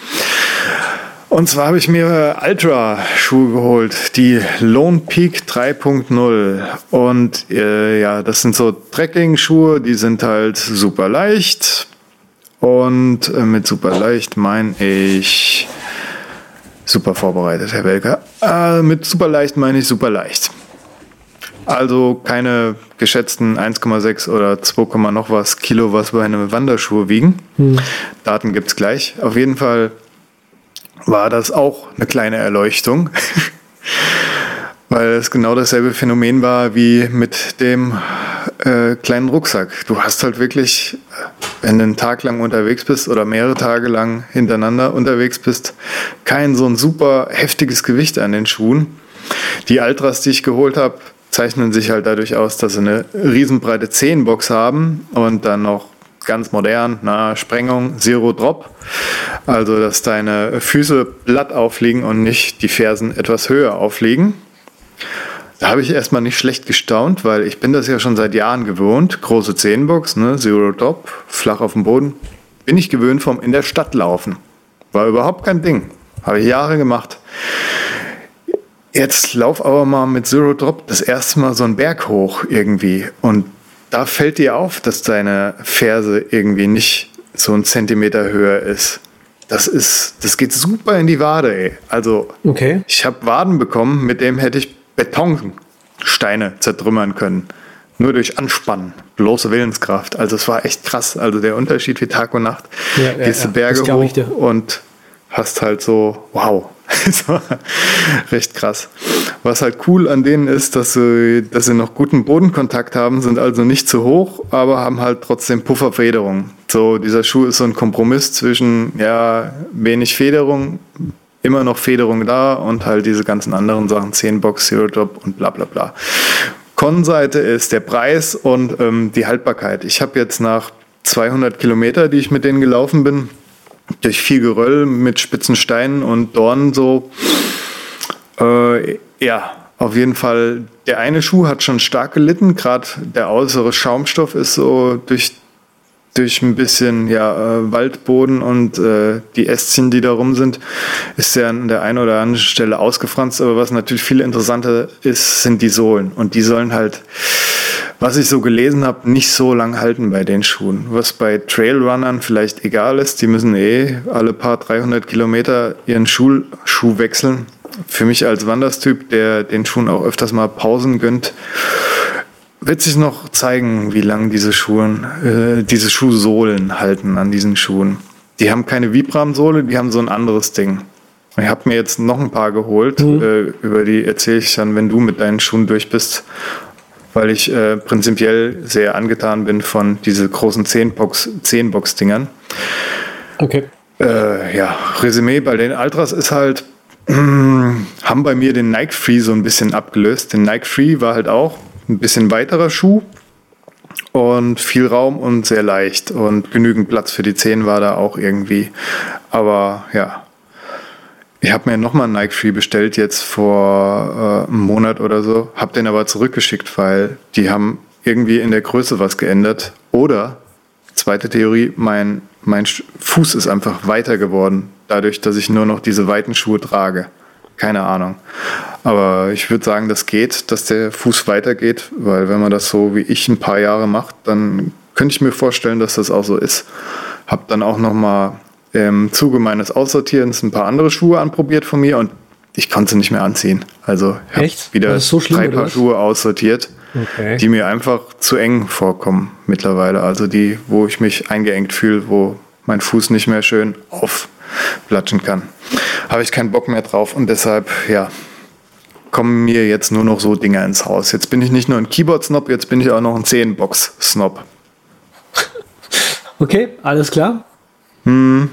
S1: Und zwar habe ich mir Ultra-Schuhe geholt, die Lone Peak 3.0. Und äh, ja, das sind so Trekking-Schuhe, die sind halt super leicht. Und äh, mit super leicht meine ich super vorbereitet, Herr Welker. Äh, mit super leicht meine ich super leicht. Also keine geschätzten 1,6 oder 2, noch was Kilo, was bei einem Wanderschuhe wiegen. Hm. Daten gibt es gleich. Auf jeden Fall war das auch eine kleine Erleuchtung, weil es genau dasselbe Phänomen war wie mit dem äh, kleinen Rucksack. Du hast halt wirklich, wenn du einen Tag lang unterwegs bist oder mehrere Tage lang hintereinander unterwegs bist, kein so ein super heftiges Gewicht an den Schuhen. Die Altras, die ich geholt habe, zeichnen sich halt dadurch aus, dass sie eine riesenbreite Zehenbox haben und dann noch ganz modern, na, Sprengung, Zero Drop. Also, dass deine Füße glatt aufliegen und nicht die Fersen etwas höher aufliegen. Da habe ich erstmal nicht schlecht gestaunt, weil ich bin das ja schon seit Jahren gewohnt. Große Zehenbox, ne, Zero Drop, flach auf dem Boden. Bin ich gewöhnt vom in der Stadt laufen. War überhaupt kein Ding. Habe ich Jahre gemacht. Jetzt lauf aber mal mit Zero Drop das erste Mal so einen Berg hoch irgendwie. Und da fällt dir auf, dass deine Ferse irgendwie nicht so ein Zentimeter höher ist. Das ist, das geht super in die Wade, ey. Also, okay. ich habe Waden bekommen, mit dem hätte ich Betonsteine zertrümmern können. Nur durch Anspannen, bloße Willenskraft. Also es war echt krass. Also der Unterschied wie Tag und Nacht. Ja, Gehst ja, Berge hoch und hast halt so, wow, Das war recht krass. Was halt cool an denen ist, dass sie, dass sie noch guten Bodenkontakt haben, sind also nicht zu hoch, aber haben halt trotzdem Pufferfederung. So, dieser Schuh ist so ein Kompromiss zwischen, ja, wenig Federung, immer noch Federung da und halt diese ganzen anderen Sachen, 10 Box, Zero Drop und bla bla bla. Con-Seite ist der Preis und ähm, die Haltbarkeit. Ich habe jetzt nach 200 Kilometer, die ich mit denen gelaufen bin, durch viel Geröll mit spitzen Steinen und Dornen so. Äh, ja, auf jeden Fall. Der eine Schuh hat schon stark gelitten, gerade der äußere Schaumstoff ist so durch, durch ein bisschen ja, äh, Waldboden und äh, die Ästchen, die da rum sind, ist der an der einen oder anderen Stelle ausgefranst. Aber was natürlich viel interessanter ist, sind die Sohlen. Und die sollen halt was ich so gelesen habe, nicht so lang halten bei den Schuhen. Was bei Trailrunnern vielleicht egal ist, die müssen eh alle paar 300 Kilometer ihren Schuh, Schuh wechseln. Für mich als Wanderstyp, der den Schuhen auch öfters mal Pausen gönnt, wird sich noch zeigen, wie lang diese Schuhe, äh, diese Schuhsohlen halten an diesen Schuhen. Die haben keine Vibram-Sohle, die haben so ein anderes Ding. Ich habe mir jetzt noch ein paar geholt, mhm. äh, über die erzähle ich dann, wenn du mit deinen Schuhen durch bist weil ich äh, prinzipiell sehr angetan bin von diese großen 10-Box-Dingern.
S2: Okay.
S1: Äh, ja, Resümee bei den Ultras ist halt, äh, haben bei mir den Nike Free so ein bisschen abgelöst. Den Nike Free war halt auch ein bisschen weiterer Schuh und viel Raum und sehr leicht und genügend Platz für die Zehen war da auch irgendwie. Aber ja, ich habe mir nochmal einen Nike Free bestellt jetzt vor äh, einem Monat oder so, habe den aber zurückgeschickt, weil die haben irgendwie in der Größe was geändert. Oder, zweite Theorie, mein, mein Fuß ist einfach weiter geworden, dadurch, dass ich nur noch diese weiten Schuhe trage. Keine Ahnung. Aber ich würde sagen, das geht, dass der Fuß weitergeht, weil wenn man das so wie ich ein paar Jahre macht, dann könnte ich mir vorstellen, dass das auch so ist. Hab dann auch nochmal im Zuge meines Aussortierens ein paar andere Schuhe anprobiert von mir und ich konnte sie nicht mehr anziehen. Also ich habe wieder so schlimm, drei Paar Schuhe aussortiert, okay. die mir einfach zu eng vorkommen mittlerweile. Also die, wo ich mich eingeengt fühle, wo mein Fuß nicht mehr schön aufplatschen kann. Habe ich keinen Bock mehr drauf und deshalb, ja, kommen mir jetzt nur noch so Dinge ins Haus. Jetzt bin ich nicht nur ein Keyboard-Snob, jetzt bin ich auch noch ein 10-Box-Snob.
S2: Okay, alles klar.
S1: Hm,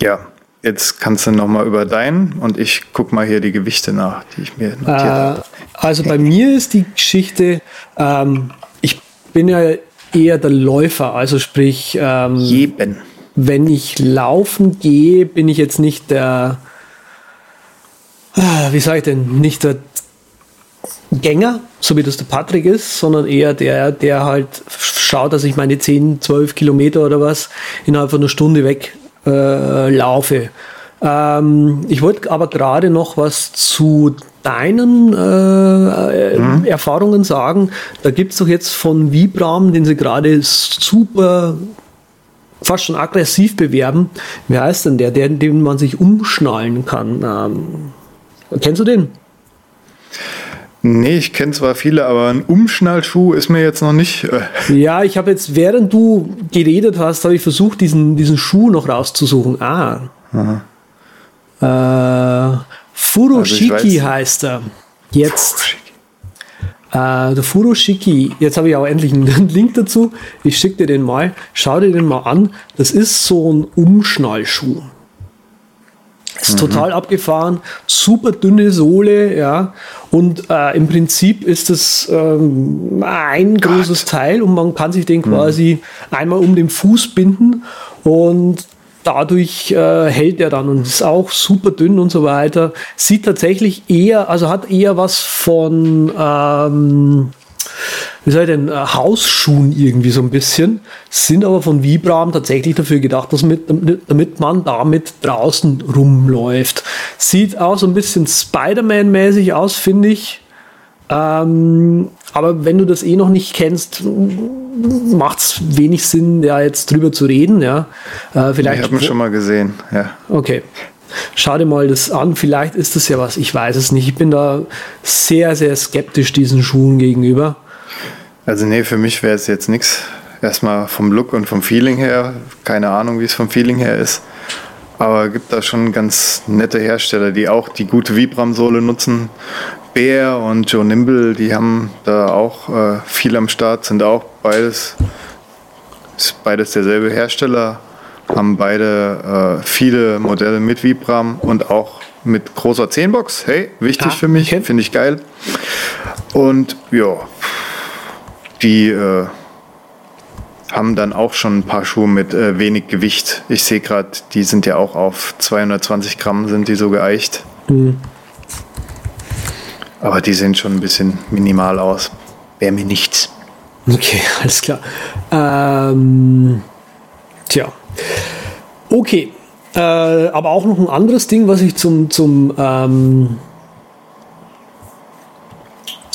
S1: ja, jetzt kannst du nochmal über deinen und ich guck mal hier die Gewichte nach, die ich mir notiert äh, habe.
S2: Also bei mir ist die Geschichte, ähm, ich bin ja eher der Läufer, also sprich, ähm,
S1: Jeben.
S2: wenn ich laufen gehe, bin ich jetzt nicht der, äh, wie sage ich denn, nicht der Gänger, so wie das der Patrick ist, sondern eher der, der halt schaut, dass ich meine 10, 12 Kilometer oder was innerhalb von einer Stunde weg äh, laufe. Ähm, ich wollte aber gerade noch was zu deinen äh, mhm. Erfahrungen sagen. Da gibt es doch jetzt von Vibram, den sie gerade super fast schon aggressiv bewerben. Wie heißt denn der, der, den man sich umschnallen kann? Ähm, kennst du den?
S1: Nee, ich kenne zwar viele, aber ein Umschnallschuh ist mir jetzt noch nicht.
S2: Äh ja, ich habe jetzt, während du geredet hast, habe ich versucht, diesen, diesen Schuh noch rauszusuchen. Ah. Äh, Furoshiki also heißt er. Jetzt. Äh, der Furoshiki, jetzt habe ich auch endlich einen Link dazu. Ich schicke dir den mal. Schau dir den mal an. Das ist so ein Umschnallschuh. Ist mhm. total abgefahren, super dünne Sohle, ja. Und äh, im Prinzip ist es ähm, ein großes Gott. Teil und man kann sich den mhm. quasi mhm. einmal um den Fuß binden und dadurch äh, hält er dann und ist auch super dünn und so weiter. Sieht tatsächlich eher, also hat eher was von ähm, wie soll ich denn, äh, Hausschuhen irgendwie so ein bisschen, sind aber von Vibram tatsächlich dafür gedacht, dass mit, damit man damit draußen rumläuft. Sieht auch so ein bisschen Spider-Man-mäßig aus, finde ich. Ähm, aber wenn du das eh noch nicht kennst, macht es wenig Sinn, ja jetzt drüber zu reden. Ja,
S1: äh, vielleicht. Ich habe ihn schon mal gesehen. Ja.
S2: Okay. Schau dir mal das an. Vielleicht ist das ja was. Ich weiß es nicht. Ich bin da sehr, sehr skeptisch diesen Schuhen gegenüber.
S1: Also nee, für mich wäre es jetzt nichts. Erstmal vom Look und vom Feeling her. Keine Ahnung, wie es vom Feeling her ist. Aber gibt da schon ganz nette Hersteller, die auch die gute Vibram-Sohle nutzen. Bear und Joe Nimble, die haben da auch äh, viel am Start, sind auch beides, ist beides derselbe Hersteller, haben beide äh, viele Modelle mit Vibram und auch mit großer 10-Box. Hey, wichtig
S2: Ja,
S1: für mich, finde ich geil. Und ja, die äh, haben dann auch schon ein paar Schuhe mit äh, wenig Gewicht. Ich sehe gerade, die sind ja auch auf 220 Gramm sind die so geeicht. Aber die sehen schon ein bisschen minimal aus. Wäre mir nichts.
S2: Okay, alles klar. Ähm, tja. Okay. Äh, aber auch noch ein anderes Ding, was ich zum, zum, ähm,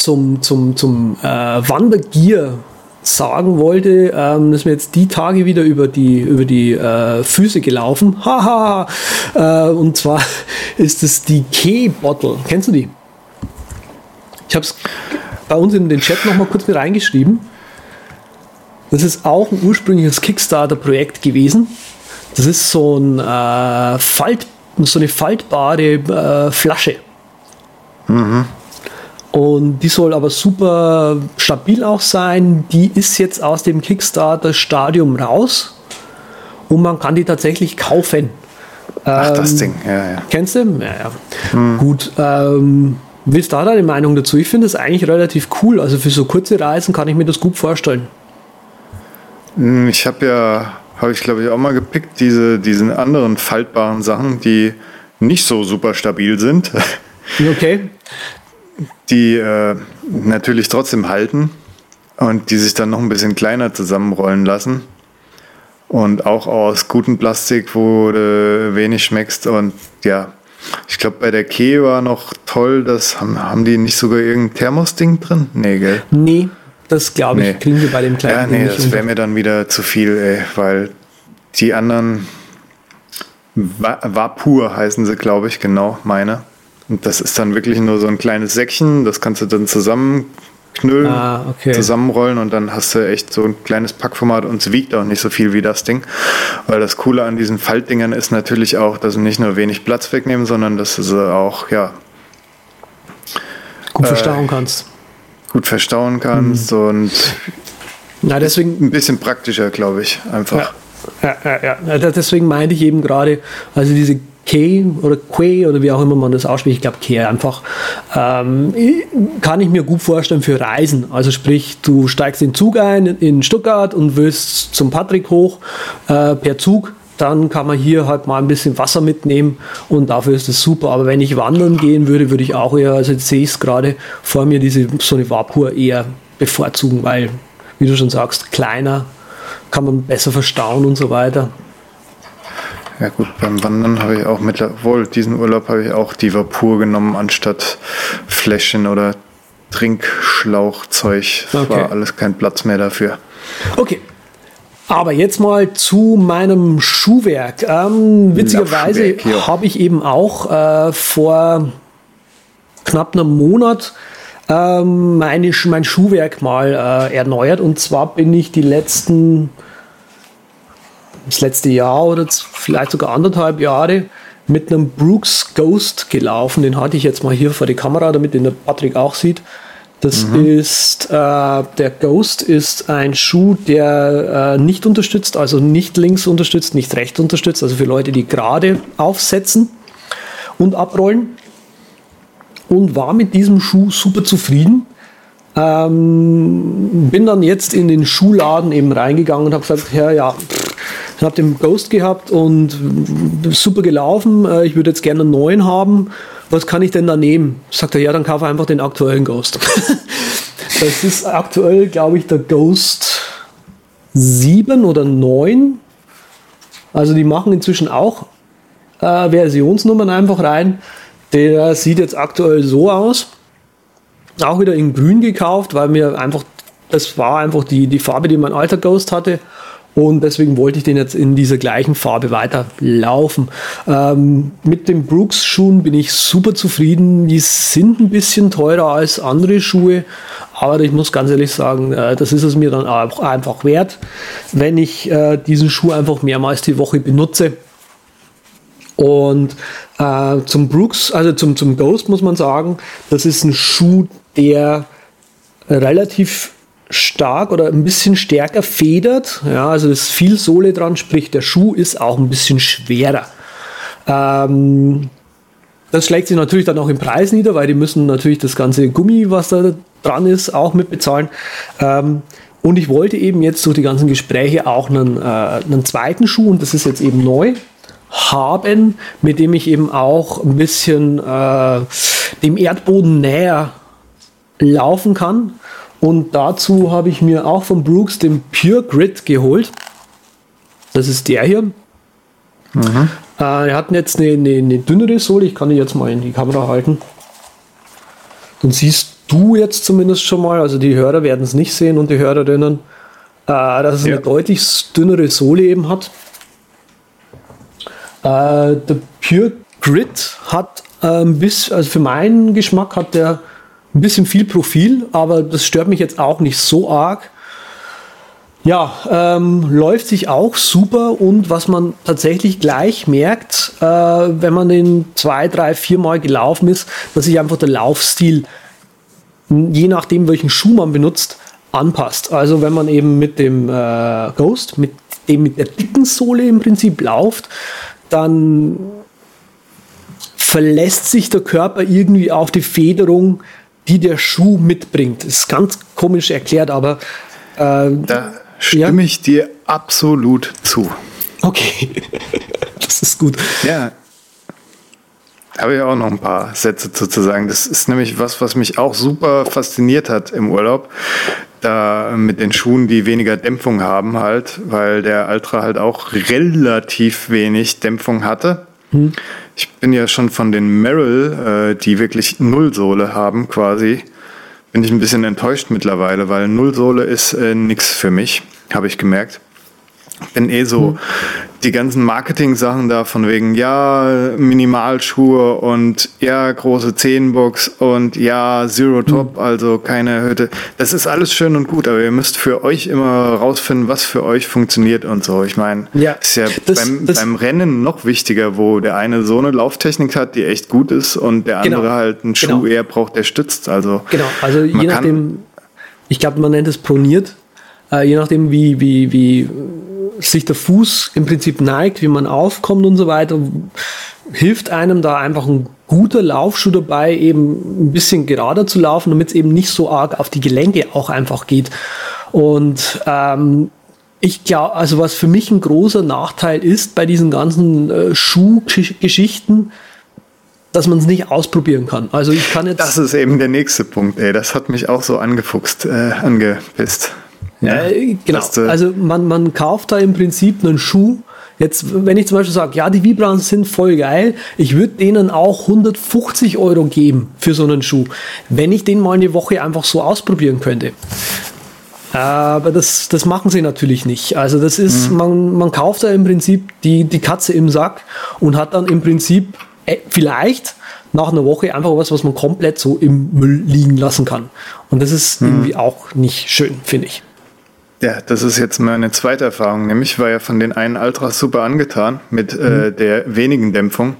S2: zum, zum, zum äh, Wandergier sagen wollte, ähm, das ist mir jetzt die Tage wieder über die, über die äh, Füße gelaufen. Haha. äh, und zwar ist es die Key-Bottle. Kennst du die? Ich habe es bei uns in den Chat noch mal kurz mit reingeschrieben. Das ist auch ein ursprüngliches Kickstarter-Projekt gewesen. Das ist so, ein, äh, Falt, so eine faltbare äh, Flasche. Und die soll aber super stabil auch sein. Die ist jetzt aus dem Kickstarter-Stadium raus. Und man kann die tatsächlich kaufen.
S1: Ach, das
S2: Ähm,
S1: Ding, ja, ja.
S2: Kennst du? Ja, ja. Gut. Ähm, wie ist da deine Meinung dazu? Ich finde das eigentlich relativ cool. Also für so kurze Reisen kann ich mir das gut vorstellen.
S1: Hm, Ich habe ja, habe ich glaube ich auch mal gepickt, diese, diesen anderen faltbaren Sachen, die nicht so super stabil sind,
S2: Okay.
S1: Die äh, natürlich trotzdem halten und die sich dann noch ein bisschen kleiner zusammenrollen lassen. Und auch aus gutem Plastik, wo du wenig schmeckst. Und ja, ich glaube, bei der Key war noch toll, dass haben, haben die nicht sogar irgendein Thermos-Ding drin? Nee, gell?
S2: Nee, das glaube ich,
S1: Nee.
S2: kriegen wir bei dem kleinen
S1: Ja,
S2: Ding
S1: nee,
S2: nicht
S1: das wäre mir dann wieder zu viel, ey, weil die anderen Va- Vapur heißen sie, glaube ich, genau, meine. Und das ist dann wirklich nur so ein kleines Säckchen, das kannst du dann zusammenknüllen,
S2: Ah, okay.
S1: zusammenrollen und dann hast du echt so ein kleines Packformat und es wiegt auch nicht so viel wie das Ding. Weil das Coole an diesen Faltdingern ist natürlich auch, dass sie nicht nur wenig Platz wegnehmen, sondern dass du sie auch, ja,
S2: gut
S1: äh,
S2: verstauen kannst.
S1: gut verstauen kannst
S2: Mhm.
S1: und
S2: Na, deswegen,
S1: ein bisschen praktischer, glaube ich, einfach.
S2: ja, ja, ja. Ja, Deswegen meinte ich eben gerade, also diese K oder Quay oder wie auch immer man das ausspricht, ich glaube K einfach, ähm, kann ich mir gut vorstellen für Reisen. Also sprich, du steigst den Zug ein in Stuttgart und willst zum Patrick hoch äh, per Zug, dann kann man hier halt mal ein bisschen Wasser mitnehmen und dafür ist es super. Aber wenn ich wandern gehen würde, würde ich auch eher, also jetzt sehe ich es gerade vor mir, diese so eine Vapur eher bevorzugen, weil, wie du schon sagst, kleiner, kann man besser verstauen und so weiter.
S1: Ja gut, beim Wandern habe ich auch mittlerweile, diesen Urlaub habe ich auch die Vapur genommen anstatt Fläschchen oder Trinkschlauchzeug. Es
S2: Okay.
S1: war alles kein Platz mehr dafür.
S2: Okay. Aber jetzt mal zu meinem Schuhwerk. Ähm, witzigerweise
S1: ja.
S2: habe ich eben auch äh, vor knapp einem Monat ähm, meine, mein Schuhwerk mal äh, erneuert. Und zwar bin ich die letzten, das letzte Jahr oder vielleicht sogar anderthalb Jahre mit einem Brooks Ghost gelaufen. Den hatte ich jetzt mal hier vor die Kamera, damit den der Patrick auch sieht. Das ist, äh, der Ghost ist ein Schuh, der äh, nicht unterstützt, also nicht links unterstützt, nicht rechts unterstützt, also für Leute, die gerade aufsetzen und abrollen. Und war mit diesem Schuh super zufrieden. Ähm, bin dann jetzt in den Schuhladen eben reingegangen und habe gesagt, ja, ja, pff, habe den Ghost gehabt und super gelaufen. Äh, ich würde jetzt gerne einen neuen haben. Was kann ich denn da nehmen? Sagt er, ja, dann kaufe einfach den aktuellen Ghost. das ist aktuell, glaube ich, der Ghost 7 oder 9. Also die machen inzwischen auch äh, Versionsnummern einfach rein. Der sieht jetzt aktuell so aus. Auch wieder in grün gekauft, weil mir einfach, das war einfach die, die Farbe, die mein alter Ghost hatte. Und deswegen wollte ich den jetzt in dieser gleichen Farbe weiter laufen. Ähm, mit den Brooks-Schuhen bin ich super zufrieden. Die sind ein bisschen teurer als andere Schuhe, aber ich muss ganz ehrlich sagen, äh, das ist es mir dann auch einfach wert, wenn ich äh, diesen Schuh einfach mehrmals die Woche benutze Und äh, zum Brooks, also zum, zum Ghost muss man sagen, das ist ein Schuh, der relativ stark oder ein bisschen stärker federt. Ja, also ist viel Sohle dran, sprich der Schuh ist auch ein bisschen schwerer. Ähm, das schlägt sich natürlich dann auch im Preis nieder, weil die müssen natürlich das ganze Gummi, was da dran ist, auch mitbezahlen. Ähm, und ich wollte eben jetzt durch die ganzen Gespräche auch einen, äh, einen zweiten Schuh, und das ist jetzt eben neu, haben, mit dem ich eben auch ein bisschen äh, dem Erdboden näher laufen kann. Und dazu habe ich mir auch von Brooks den Pure Grid geholt. Das ist der hier. Mhm. Äh, er hat jetzt eine, eine, eine, dünnere Sohle. Ich kann die jetzt mal in die Kamera halten. Dann siehst du jetzt zumindest schon mal, also die Hörer werden es nicht sehen und die Hörerinnen, äh, dass es ja. eine deutlich dünnere Sohle eben hat. Äh, der Pure Grid hat ein ähm, bisschen, also für meinen Geschmack hat der ein bisschen viel Profil, aber das stört mich jetzt auch nicht so arg. Ja, ähm, läuft sich auch super und was man tatsächlich gleich merkt, äh, wenn man den zwei, drei, vier Mal gelaufen ist, dass sich einfach der Laufstil, je nachdem welchen Schuh man benutzt, anpasst. Also wenn man eben mit dem äh, Ghost, mit dem mit der dicken Sohle im Prinzip lauft, dann verlässt sich der Körper irgendwie auf die Federung die der Schuh mitbringt. Ist ganz komisch erklärt, aber
S1: äh, da stimme ja? ich dir absolut zu.
S2: Okay, das ist gut.
S1: Ja, habe ich auch noch ein paar Sätze zu, sagen. Das ist nämlich was, was mich auch super fasziniert hat im Urlaub. Da mit den Schuhen, die weniger Dämpfung haben, halt, weil der Ultra halt auch relativ wenig Dämpfung hatte. Hm. Ich bin ja schon von den Merrill, äh, die wirklich Nullsohle haben, quasi, bin ich ein bisschen enttäuscht mittlerweile, weil Nullsohle ist äh, nichts für mich, habe ich gemerkt bin eh so hm. die ganzen Marketing-Sachen da von wegen, ja, Minimalschuhe und ja, große Zehenbox und ja, Zero Top, hm. also keine Hütte. Das ist alles schön und gut, aber ihr müsst für euch immer rausfinden, was für euch funktioniert und so. Ich meine, ja, ist ja das, beim, das, beim, Rennen noch wichtiger, wo der eine so eine Lauftechnik hat, die echt gut ist und der andere genau, halt einen Schuh genau. eher braucht, der stützt. Also,
S2: genau, also je nachdem, ich glaube, man nennt es proniert, äh, je nachdem, wie, wie, wie sich der Fuß im Prinzip neigt, wie man aufkommt und so weiter, hilft einem da einfach ein guter Laufschuh dabei, eben ein bisschen gerader zu laufen, damit es eben nicht so arg auf die Gelenke auch einfach geht. Und ähm, ich glaube, also was für mich ein großer Nachteil ist bei diesen ganzen äh, Schuhgeschichten, dass man es nicht ausprobieren kann. Also ich kann jetzt.
S1: Das ist eben der nächste Punkt, ey. Das hat mich auch so angefuchst, äh, angepisst.
S2: Ja, äh, genau. Also man, man kauft da im Prinzip einen Schuh. Jetzt, wenn ich zum Beispiel sage, ja, die Vibrans sind voll geil, ich würde denen auch 150 Euro geben für so einen Schuh, wenn ich den mal eine Woche einfach so ausprobieren könnte. Aber das, das machen sie natürlich nicht. Also das ist, mhm. man, man kauft da im Prinzip die, die Katze im Sack und hat dann im Prinzip äh, vielleicht nach einer Woche einfach was, was man komplett so im Müll liegen lassen kann. Und das ist mhm. irgendwie auch nicht schön, finde ich.
S1: Ja, das ist jetzt meine zweite Erfahrung. Nämlich war ja von den einen Ultras super angetan mit äh, mhm. äh, der wenigen Dämpfung.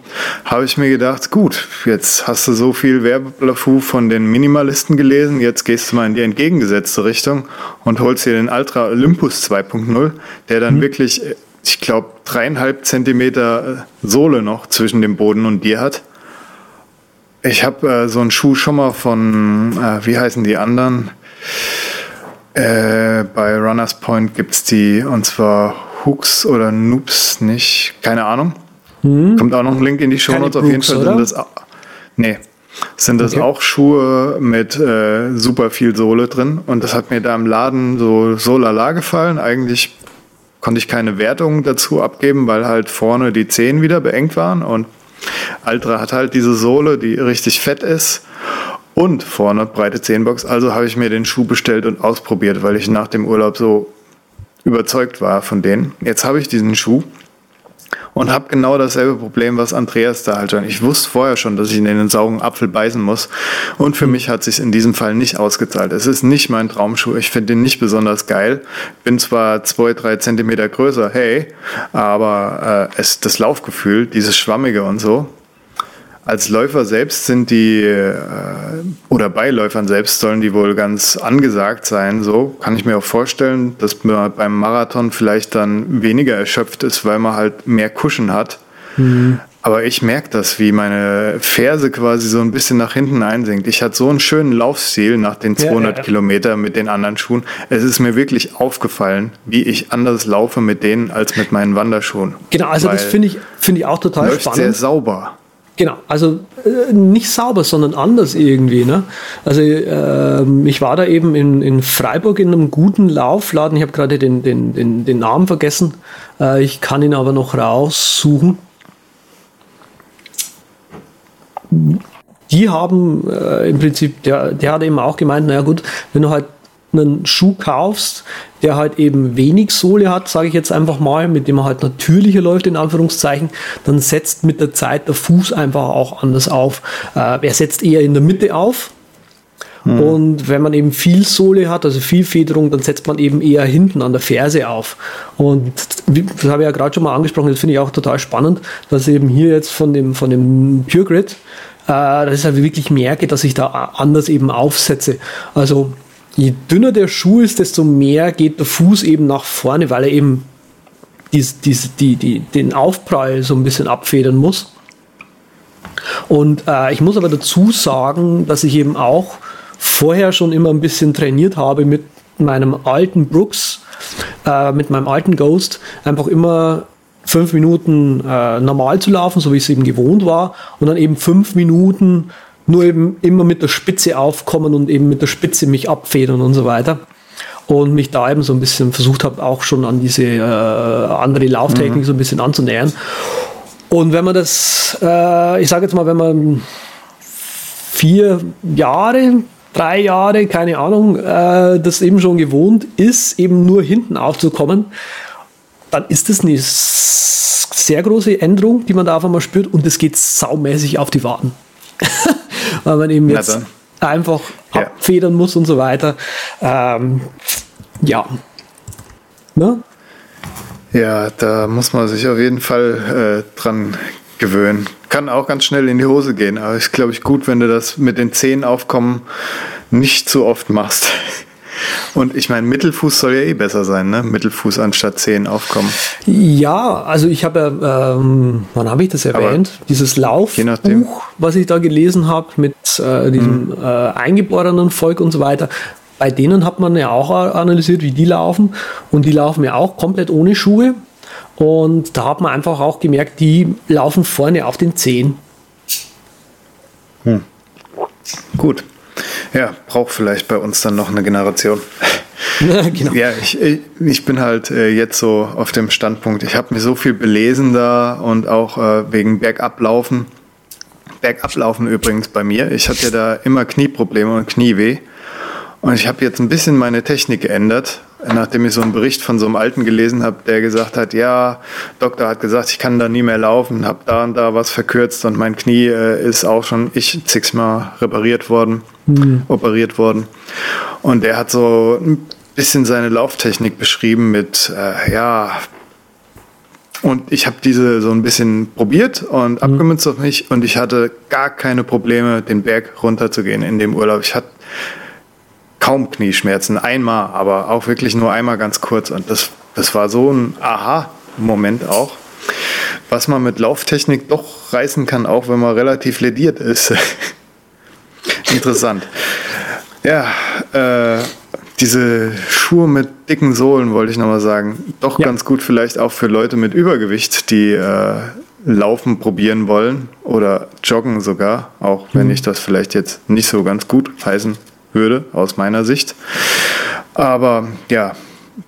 S1: Habe ich mir gedacht, gut, jetzt hast du so viel Werbelafu von den Minimalisten gelesen, jetzt gehst du mal in die entgegengesetzte Richtung und holst dir den Ultra Olympus 2.0, der dann mhm. wirklich, äh, ich glaube, dreieinhalb Zentimeter äh, Sohle noch zwischen dem Boden und dir hat. Ich habe äh, so einen Schuh schon mal von, äh, wie heißen die anderen? Äh, bei Runners Point gibt es die, und zwar Hooks oder Noobs nicht, keine Ahnung. Hm. Kommt auch noch ein Link in die Show Notes. Auf jeden Fall sind das, nee, sind das okay. auch Schuhe mit äh, super viel Sohle drin. Und das hat mir da im Laden so, so lala gefallen. Eigentlich konnte ich keine Wertung dazu abgeben, weil halt vorne die Zehen wieder beengt waren. Und Altra hat halt diese Sohle, die richtig fett ist und vorne breite Zehenbox. Also habe ich mir den Schuh bestellt und ausprobiert, weil ich nach dem Urlaub so überzeugt war von denen. Jetzt habe ich diesen Schuh und habe genau dasselbe Problem, was Andreas da halt schon. Ich wusste vorher schon, dass ich in den sauren Apfel beißen muss. Und für mich hat sich in diesem Fall nicht ausgezahlt. Es ist nicht mein Traumschuh. Ich finde den nicht besonders geil. Bin zwar zwei, drei Zentimeter größer, hey, aber äh, es, das Laufgefühl, dieses Schwammige und so, als Läufer selbst sind die, äh, oder bei Läufern selbst sollen die wohl ganz angesagt sein. So kann ich mir auch vorstellen, dass man beim Marathon vielleicht dann weniger erschöpft ist, weil man halt mehr Kuschen hat. Mhm. Aber ich merke das, wie meine Ferse quasi so ein bisschen nach hinten einsinkt. Ich hatte so einen schönen Laufstil nach den 200 ja, ja. Kilometer mit den anderen Schuhen. Es ist mir wirklich aufgefallen, wie ich anders laufe mit denen als mit meinen Wanderschuhen.
S2: Genau, also Weil das finde ich, finde ich auch total läuft spannend.
S1: sehr sauber.
S2: Genau, also äh, nicht sauber, sondern anders irgendwie. Ne? Also äh, ich war da eben in, in Freiburg in einem guten Laufladen. Ich habe gerade den, den, den, den Namen vergessen. Äh, ich kann ihn aber noch raussuchen. Die haben äh, im Prinzip, der, der hat eben auch gemeint, naja gut, wenn du halt einen Schuh kaufst, der halt eben wenig Sohle hat, sage ich jetzt einfach mal, mit dem er halt natürlicher läuft, in Anführungszeichen, dann setzt mit der Zeit der Fuß einfach auch anders auf. Äh, er setzt eher in der Mitte auf. Hm. Und wenn man eben viel Sohle hat, also viel Federung, dann setzt man eben eher hinten an der Ferse auf. Und das habe ich ja gerade schon mal angesprochen, das finde ich auch total spannend, dass eben hier jetzt von dem, von dem Pure Grid, äh, dass ich halt wirklich merke, dass ich da anders eben aufsetze. Also je dünner der Schuh ist, desto mehr geht der Fuß eben nach vorne, weil er eben dies, dies, die, die, den Aufprall so ein bisschen abfedern muss. Und äh, ich muss aber dazu sagen, dass ich eben auch vorher schon immer ein bisschen trainiert habe mit meinem alten Brooks, äh, mit meinem alten Ghost, einfach immer fünf Minuten äh, normal zu laufen, so wie es eben gewohnt war, und dann eben fünf Minuten nur eben immer mit der Spitze aufkommen und eben mit der Spitze mich abfedern und so weiter. Und mich da eben so ein bisschen versucht habe, auch schon an diese äh, andere Lauftechnik mhm. so ein bisschen anzunähern. Und wenn man das, äh, ich sage jetzt mal, wenn man vier Jahre, drei Jahre, keine Ahnung, äh, das eben schon gewohnt ist, eben nur hinten aufzukommen, dann ist das eine sehr große Änderung, die man da auf einmal spürt und es geht saumäßig auf die Waden. weil man eben jetzt einfach ja. abfedern muss und so weiter. Ähm, ja. Ne?
S1: Ja, da muss man sich auf jeden Fall äh, dran gewöhnen. Kann auch ganz schnell in die Hose gehen, aber ist, glaube ich, gut, wenn du das mit den Zehen aufkommen nicht zu oft machst. Und ich meine, Mittelfuß soll ja eh besser sein, ne? Mittelfuß anstatt 10 aufkommen.
S2: Ja, also ich habe ja, ähm, wann habe ich das erwähnt? Aber Dieses Laufbuch, was ich da gelesen habe mit äh, diesem mhm. äh, eingeborenen Volk und so weiter. Bei denen hat man ja auch analysiert, wie die laufen. Und die laufen ja auch komplett ohne Schuhe. Und da hat man einfach auch gemerkt, die laufen vorne auf den Zehen.
S1: Hm. Gut. Ja, braucht vielleicht bei uns dann noch eine Generation. genau. Ja, ich, ich bin halt äh, jetzt so auf dem Standpunkt, ich habe mir so viel belesen da und auch äh, wegen Bergablaufen. Bergablaufen übrigens bei mir. Ich hatte ja da immer Knieprobleme und Knieweh. Und ich habe jetzt ein bisschen meine Technik geändert, nachdem ich so einen Bericht von so einem Alten gelesen habe, der gesagt hat, ja, Doktor hat gesagt, ich kann da nie mehr laufen, habe da und da was verkürzt und mein Knie äh, ist auch schon ich zigmal repariert worden, mhm. operiert worden. Und der hat so ein bisschen seine Lauftechnik beschrieben mit, äh, ja, und ich habe diese so ein bisschen probiert und mhm. abgemünzt auf mich und ich hatte gar keine Probleme, den Berg runterzugehen in dem Urlaub. Ich hatte kaum Knieschmerzen, einmal, aber auch wirklich nur einmal ganz kurz. Und das, das war so ein Aha-Moment auch, was man mit Lauftechnik doch reißen kann, auch wenn man relativ lediert ist. Interessant. Ja, äh, diese Schuhe mit dicken Sohlen, wollte ich nochmal sagen, doch ja. ganz gut vielleicht auch für Leute mit Übergewicht, die äh, Laufen probieren wollen oder joggen sogar, auch wenn mhm. ich das vielleicht jetzt nicht so ganz gut heißen würde, aus meiner Sicht. Aber ja,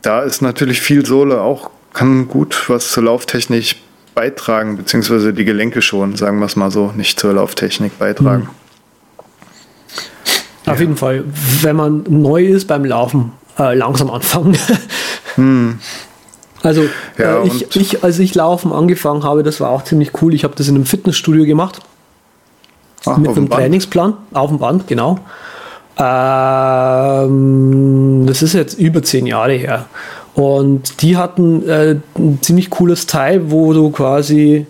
S1: da ist natürlich viel Sohle auch, kann gut was zur Lauftechnik beitragen, beziehungsweise die Gelenke schon, sagen wir es mal so, nicht zur Lauftechnik beitragen.
S2: Mhm. Auf jeden Fall, wenn man neu ist beim Laufen, äh, langsam anfangen. hm. Also ja, äh, ich, ich, als ich Laufen angefangen habe, das war auch ziemlich cool. Ich habe das in einem Fitnessstudio gemacht. Ach, mit einem Trainingsplan, auf dem Band, genau. Ähm, das ist jetzt über zehn Jahre her. Und die hatten äh, ein ziemlich cooles Teil, wo du quasi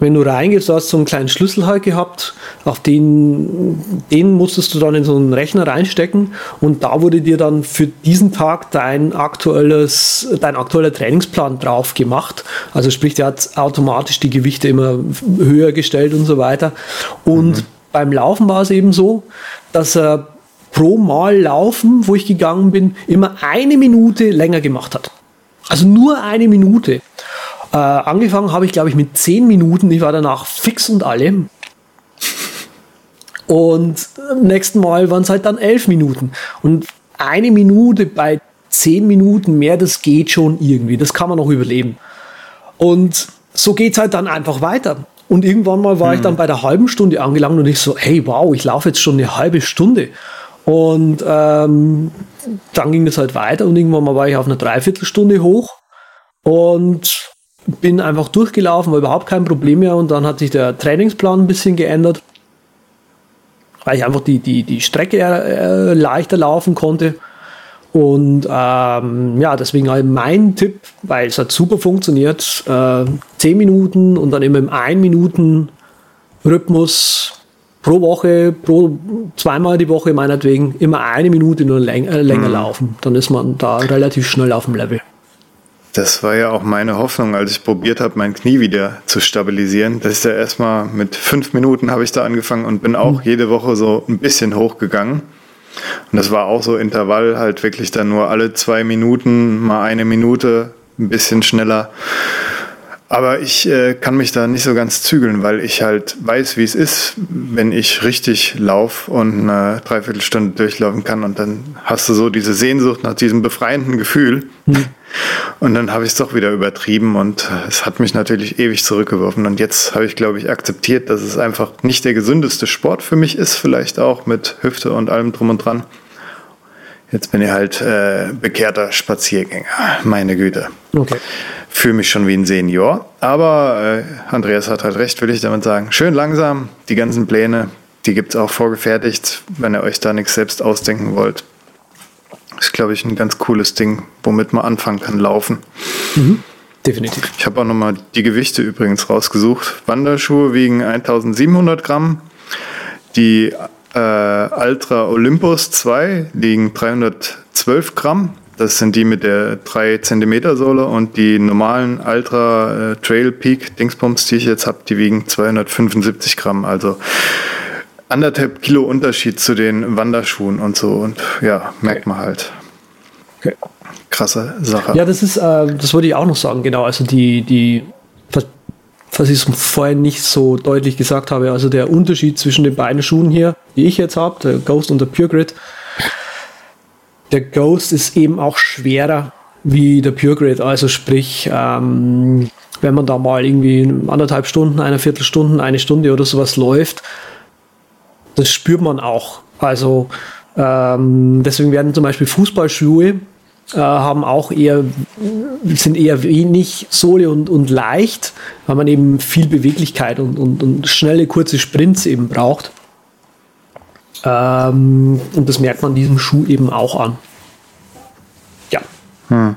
S2: wenn du reingehst, du hast so einen kleinen Schlüssel halt gehabt, auf den, den musstest du dann in so einen Rechner reinstecken und da wurde dir dann für diesen Tag dein aktuelles, dein aktueller Trainingsplan drauf gemacht. Also sprich, der hat automatisch die Gewichte immer höher gestellt und so weiter. Und mhm. beim Laufen war es eben so, dass er pro Mal Laufen, wo ich gegangen bin, immer eine Minute länger gemacht hat. Also nur eine Minute. Äh, angefangen habe ich, glaube ich, mit 10 Minuten. Ich war danach fix und alle. Und am nächsten Mal waren es halt dann 11 Minuten. Und eine Minute bei 10 Minuten mehr, das geht schon irgendwie. Das kann man noch überleben. Und so geht es halt dann einfach weiter. Und irgendwann mal war hm. ich dann bei der halben Stunde angelangt und ich so, hey, wow, ich laufe jetzt schon eine halbe Stunde. Und ähm, dann ging es halt weiter und irgendwann mal war ich auf eine Dreiviertelstunde hoch. Und bin einfach durchgelaufen, war überhaupt kein Problem mehr und dann hat sich der Trainingsplan ein bisschen geändert, weil ich einfach die, die, die Strecke äh, leichter laufen konnte. Und ähm, ja, deswegen halt mein Tipp, weil es hat super funktioniert, äh, 10 Minuten und dann immer im 1 Minuten Rhythmus pro Woche, pro zweimal die Woche meinetwegen, immer eine Minute nur läng äh, länger mhm. laufen. Dann ist man da relativ schnell auf dem Level.
S1: Das war ja auch meine Hoffnung, als ich probiert habe, mein Knie wieder zu stabilisieren. Das ist ja erstmal mit fünf Minuten habe ich da angefangen und bin auch mhm. jede Woche so ein bisschen hochgegangen. Und das war auch so Intervall, halt wirklich dann nur alle zwei Minuten, mal eine Minute, ein bisschen schneller. Aber ich äh, kann mich da nicht so ganz zügeln, weil ich halt weiß, wie es ist, wenn ich richtig laufe und eine Dreiviertelstunde durchlaufen kann und dann hast du so diese Sehnsucht nach diesem befreienden Gefühl. Mhm. Und dann habe ich es doch wieder übertrieben und es hat mich natürlich ewig zurückgeworfen. Und jetzt habe ich, glaube ich, akzeptiert, dass es einfach nicht der gesündeste Sport für mich ist, vielleicht auch mit Hüfte und allem drum und dran. Jetzt bin ich halt äh, bekehrter Spaziergänger. Meine Güte. Okay. Fühle mich schon wie ein Senior. Aber äh, Andreas hat halt recht, will ich damit sagen. Schön langsam. Die ganzen Pläne, die gibt es auch vorgefertigt, wenn ihr euch da nichts selbst ausdenken wollt. Ist, glaube ich, ein ganz cooles Ding, womit man anfangen kann, laufen.
S2: Mhm. Definitiv.
S1: Ich habe auch nochmal die Gewichte übrigens rausgesucht. Wanderschuhe wiegen 1700 Gramm. Die äh, Ultra Olympus 2 liegen 312 Gramm. Das sind die mit der 3 cm Sohle und die normalen Ultra äh, Trail Peak Dingsbums, die ich jetzt habe, die wiegen 275 Gramm. Also anderthalb Kilo Unterschied zu den Wanderschuhen und so. Und ja, merkt man halt. Okay. Krasse Sache.
S2: Ja, das ist, äh, das wollte ich auch noch sagen, genau. Also die, die was ich vorhin nicht so deutlich gesagt habe, also der Unterschied zwischen den beiden Schuhen hier, die ich jetzt habe, der Ghost und der Pure Grid. Der Ghost ist eben auch schwerer wie der Pure Grid, also sprich, ähm, wenn man da mal irgendwie anderthalb Stunden, eine Viertelstunde, eine Stunde oder sowas läuft, das spürt man auch. Also ähm, deswegen werden zum Beispiel Fußballschuhe äh, haben auch eher, sind eher wenig Sohle und, und leicht, weil man eben viel Beweglichkeit und, und, und schnelle, kurze Sprints eben braucht. Ähm, und das merkt man diesem Schuh eben auch an. Ja. Hm.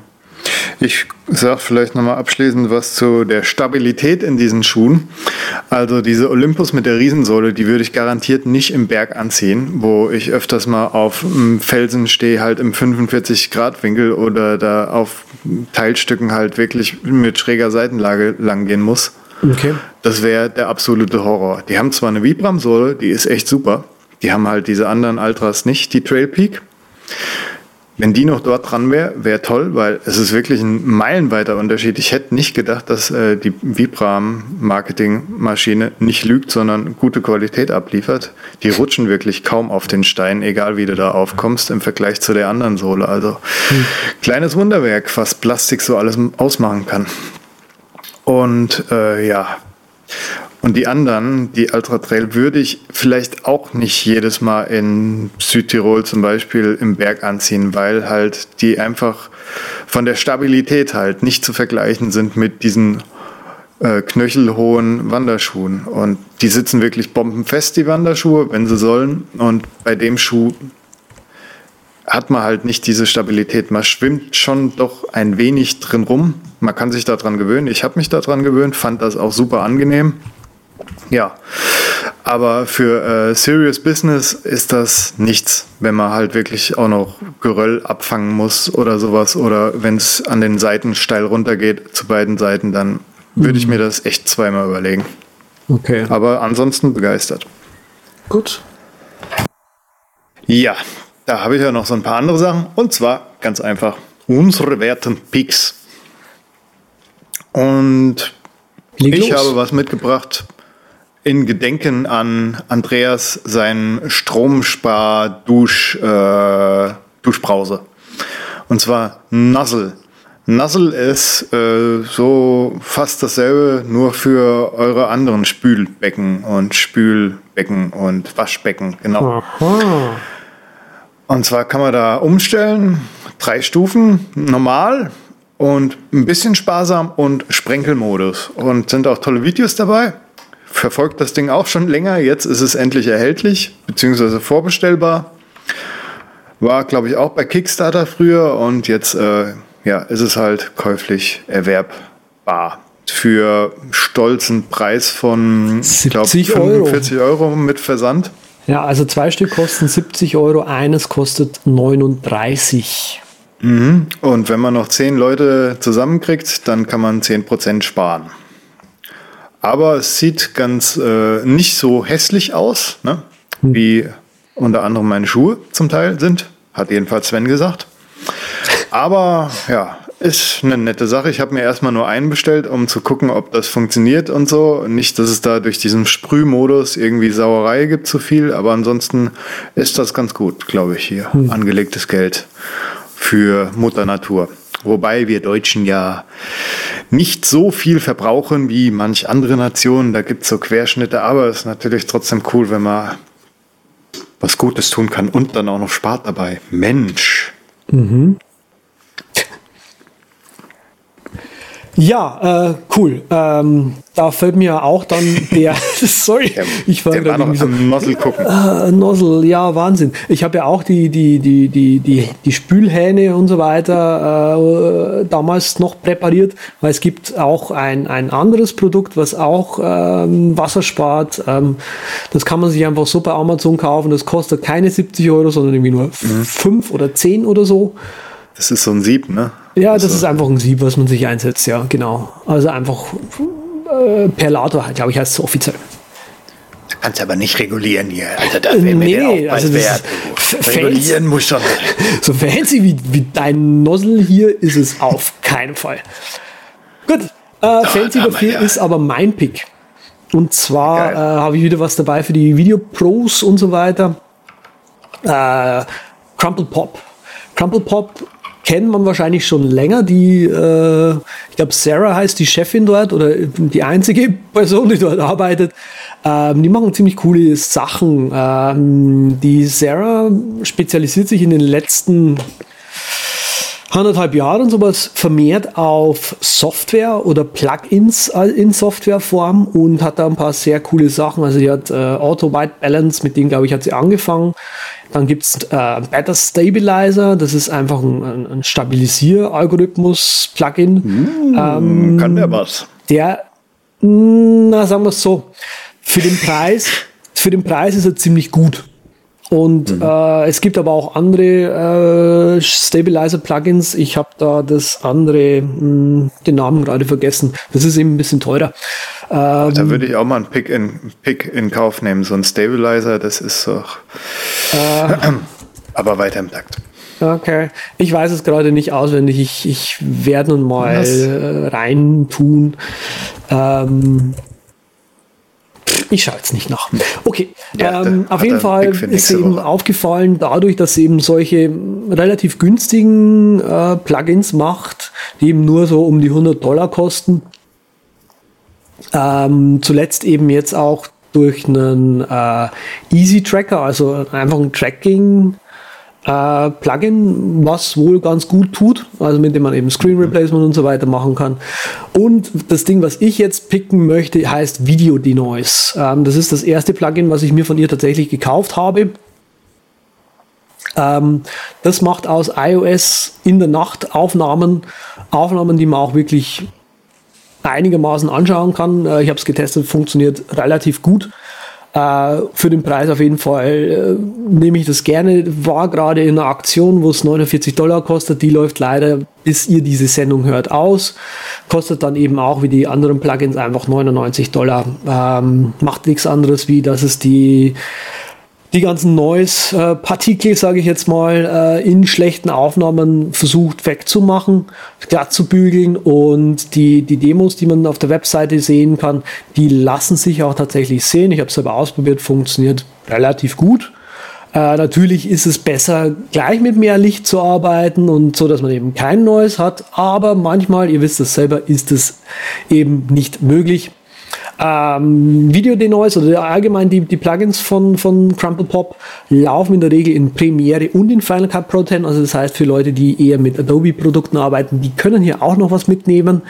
S1: Ich sage vielleicht nochmal abschließend was zu der Stabilität in diesen Schuhen. Also diese Olympus mit der Riesensohle, die würde ich garantiert nicht im Berg anziehen, wo ich öfters mal auf Felsen stehe, halt im 45 Grad Winkel oder da auf Teilstücken halt wirklich mit schräger Seitenlage langgehen muss. Okay. Das wäre der absolute Horror. Die haben zwar eine Vibram-Sohle, die ist echt super. Die haben halt diese anderen Ultras nicht, die Trail Peak. Wenn die noch dort dran wäre, wäre toll, weil es ist wirklich ein meilenweiter Unterschied. Ich hätte nicht gedacht, dass äh, die Vibram-Marketing-Maschine nicht lügt, sondern gute Qualität abliefert. Die rutschen wirklich kaum auf den Stein, egal wie du da aufkommst, im Vergleich zu der anderen Sohle. Also hm. kleines Wunderwerk, was Plastik so alles ausmachen kann. Und äh, ja, Und die anderen, die Ultra Trail, würde ich vielleicht auch nicht jedes Mal in Südtirol zum Beispiel im Berg anziehen, weil halt die einfach von der Stabilität halt nicht zu vergleichen sind mit diesen äh, knöchelhohen Wanderschuhen. Und die sitzen wirklich bombenfest, die Wanderschuhe, wenn sie sollen. Und bei dem Schuh hat man halt nicht diese Stabilität. Man schwimmt schon doch ein wenig drin rum. Man kann sich daran gewöhnen. Ich habe mich daran gewöhnt, fand das auch super angenehm. Ja, aber für äh, Serious Business ist das nichts, wenn man halt wirklich auch noch Geröll abfangen muss oder sowas. Oder wenn es an den Seiten steil runtergeht zu beiden Seiten, dann würde ich mir das echt zweimal überlegen.
S2: Okay.
S1: Aber ansonsten begeistert.
S2: Gut.
S1: Ja, da habe ich ja noch so ein paar andere Sachen. Und zwar ganz einfach unsere werten Picks. Und
S2: Leg
S1: ich
S2: los.
S1: habe was mitgebracht in Gedenken an Andreas sein Stromspar-Dusch, äh, Duschbrause. Und zwar Nuzzle. Nuzzle ist äh, so fast dasselbe, nur für eure anderen Spülbecken und Spülbecken und Waschbecken. Genau.
S2: Aha.
S1: Und zwar kann man da umstellen, drei Stufen, normal und ein bisschen sparsam und Sprenkelmodus. Und sind auch tolle Videos dabei. Verfolgt das Ding auch schon länger. Jetzt ist es endlich erhältlich, beziehungsweise vorbestellbar. War, glaube ich, auch bei Kickstarter früher und jetzt äh, ja, ist es halt käuflich erwerbbar. Für stolzen Preis von, ich glaube,
S2: 70 Euro.
S1: 45 Euro mit Versand.
S2: Ja, also zwei Stück kosten 70 Euro, eines kostet 39.
S1: Und wenn man noch zehn Leute zusammenkriegt, dann kann man 10% sparen. Aber es sieht ganz äh, nicht so hässlich aus, ne? wie unter anderem meine Schuhe zum Teil sind. Hat jedenfalls Sven gesagt. Aber ja, ist eine nette Sache. Ich habe mir erstmal nur einen bestellt, um zu gucken, ob das funktioniert und so. Nicht, dass es da durch diesen Sprühmodus irgendwie Sauerei gibt zu viel, aber ansonsten ist das ganz gut, glaube ich, hier. Angelegtes Geld für Mutter Natur. Wobei wir Deutschen ja nicht so viel verbrauchen wie manch andere Nationen. Da gibt es so Querschnitte, aber es ist natürlich trotzdem cool, wenn man was Gutes tun kann und dann auch noch spart dabei. Mensch.
S2: Ja, äh, cool. Ähm, da fällt mir auch dann der, sorry, ich war
S1: Der war
S2: gerade
S1: noch
S2: so,
S1: am Nozzle gucken.
S2: äh, Nozzle, ja, Wahnsinn. Ich habe ja auch die, die, die, die, die, die Spülhähne und so weiter äh, damals noch präpariert, weil es gibt auch ein, ein anderes Produkt, was auch ähm, Wasser spart. Ähm, das kann man sich einfach so bei Amazon kaufen. Das kostet keine 70 Euro, sondern irgendwie nur 5 oder 10 oder so.
S1: Das ist so ein Sieb, ne?
S2: Ja, das ist einfach ein Sieb, was man sich einsetzt, ja, genau. Also einfach äh, Perlator, glaube ich, heißt es offiziell.
S1: Kannst aber nicht regulieren hier. Also da
S2: wäre mir Nee, Aufpreis also das wert. Regulieren
S1: muss schon.
S2: So fancy wie, wie dein Nozzle hier ist es auf keinen Fall. Gut, äh, fancy
S1: aber
S2: dafür
S1: ja.
S2: ist aber mein Pick. Und zwar äh, habe ich wieder was dabei für die Videopros und so weiter. Äh, Crumple Pop. Crumple Pop kennt man wahrscheinlich schon länger. Die, äh, ich glaube, Sarah heißt die Chefin dort oder die einzige Person, die dort arbeitet. Ähm, die machen ziemlich coole Sachen. Ähm, die Sarah spezialisiert sich in den letzten anderthalb Jahren sowas vermehrt auf Software oder Plugins in Softwareform und hat da ein paar sehr coole Sachen. Also die hat äh, Auto White Balance, mit denen glaube ich hat sie angefangen. Dann gibt's äh, Better Stabilizer, das ist einfach ein, ein, Stabilisier-Algorithmus-Plugin. Ähm,
S1: Kann der was?
S2: der, na sagen wir es so, für den Preis, für den Preis ist er ziemlich gut. Und äh, es gibt aber auch andere äh, Stabilizer-Plugins. Ich habe da das andere, mh, den Namen gerade vergessen. Das ist eben ein bisschen teurer. Ähm,
S1: Da würde ich auch mal einen Pick in, Pick in Kauf nehmen. So ein Stabilizer, das ist doch. aber weiter im Takt.
S2: Okay, ich weiß es gerade nicht auswendig. Ich, ich werde nun mal
S1: Was?
S2: äh, reintun. Ähm, ich schaue jetzt nicht nach. Okay,
S1: Ja,
S2: ähm, auf jeden Fall ist eben
S1: Woche.
S2: aufgefallen, dadurch, dass sie eben solche relativ günstigen äh, Plugins macht, die eben nur so um die 100 Dollar kosten, Ähm, zuletzt eben jetzt auch durch einen äh, Easy Tracker, also einfach ein Tracking äh, Plugin, was wohl ganz gut tut, also mit dem man eben Screen Replacement und so weiter machen kann. Und das Ding, was ich jetzt picken möchte, heißt Video Denoise. Ähm, das ist das erste Plugin, was ich mir von ihr tatsächlich gekauft habe. Ähm, das macht aus iOS in der Nacht Aufnahmen, Aufnahmen, die man auch wirklich einigermaßen anschauen kann. Äh, ich habe es getestet, funktioniert relativ gut. Äh, für den Preis auf jeden Fall äh, nehme ich das gerne. War gerade in einer Aktion, wo es 49 Dollar kostet. Die läuft leider, bis ihr diese Sendung hört, aus. Kostet dann eben auch wie die anderen Plugins einfach 99 Dollar. Ähm, macht nichts anderes, wie dass es die die ganzen Noise-Partikel, sage ich jetzt mal, äh, in schlechten Aufnahmen versucht wegzumachen, glatt zu bügeln und die, die Demos, die man auf der Webseite sehen kann, die lassen sich auch tatsächlich sehen. Ich habe es selber ausprobiert, funktioniert relativ gut. Äh, natürlich ist es besser, gleich mit mehr Licht zu arbeiten und so, dass man eben kein Noise hat, aber manchmal, ihr wisst es selber, ist es eben nicht möglich. Ähm, Video Denoise oder allgemein die, die Plugins von, von Crumple Pop laufen in der Regel in Premiere und in Final Cut Pro 10. Also das heißt für Leute, die eher mit Adobe-Produkten arbeiten, die können hier auch noch was mitnehmen.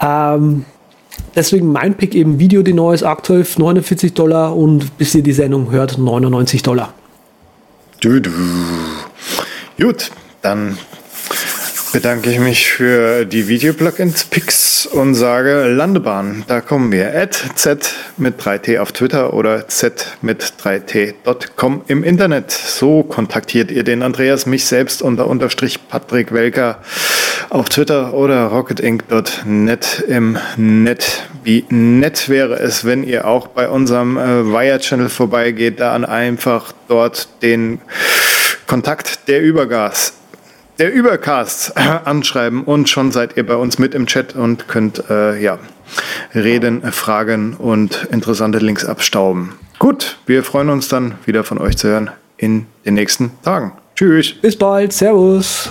S2: Ähm, deswegen mein Pick eben Video Denoise aktuell 49 Dollar und bis ihr die Sendung hört 99 Dollar.
S1: Gut, dann bedanke ich mich für die Video-Plugins-Picks und sage Landebahn. Da kommen wir. At Z mit 3T auf Twitter oder Z mit 3T.com im Internet. So kontaktiert ihr den Andreas, mich selbst unter Unterstrich Patrick Welker auf Twitter oder rocketinc.net im Net. Wie nett wäre es, wenn ihr auch bei unserem äh, Wire-Channel vorbeigeht, da einfach dort den Kontakt der Übergas der Übercast anschreiben und schon seid ihr bei uns mit im Chat und könnt äh, ja reden, fragen und interessante Links abstauben. Gut, wir freuen uns dann wieder von euch zu hören in den nächsten Tagen. Tschüss.
S2: Bis bald. Servus.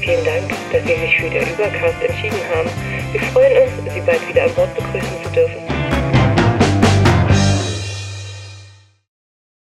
S3: Vielen Dank, dass Sie sich für den Übercast entschieden haben. Wir freuen uns, Sie bald wieder an Bord begrüßen zu dürfen.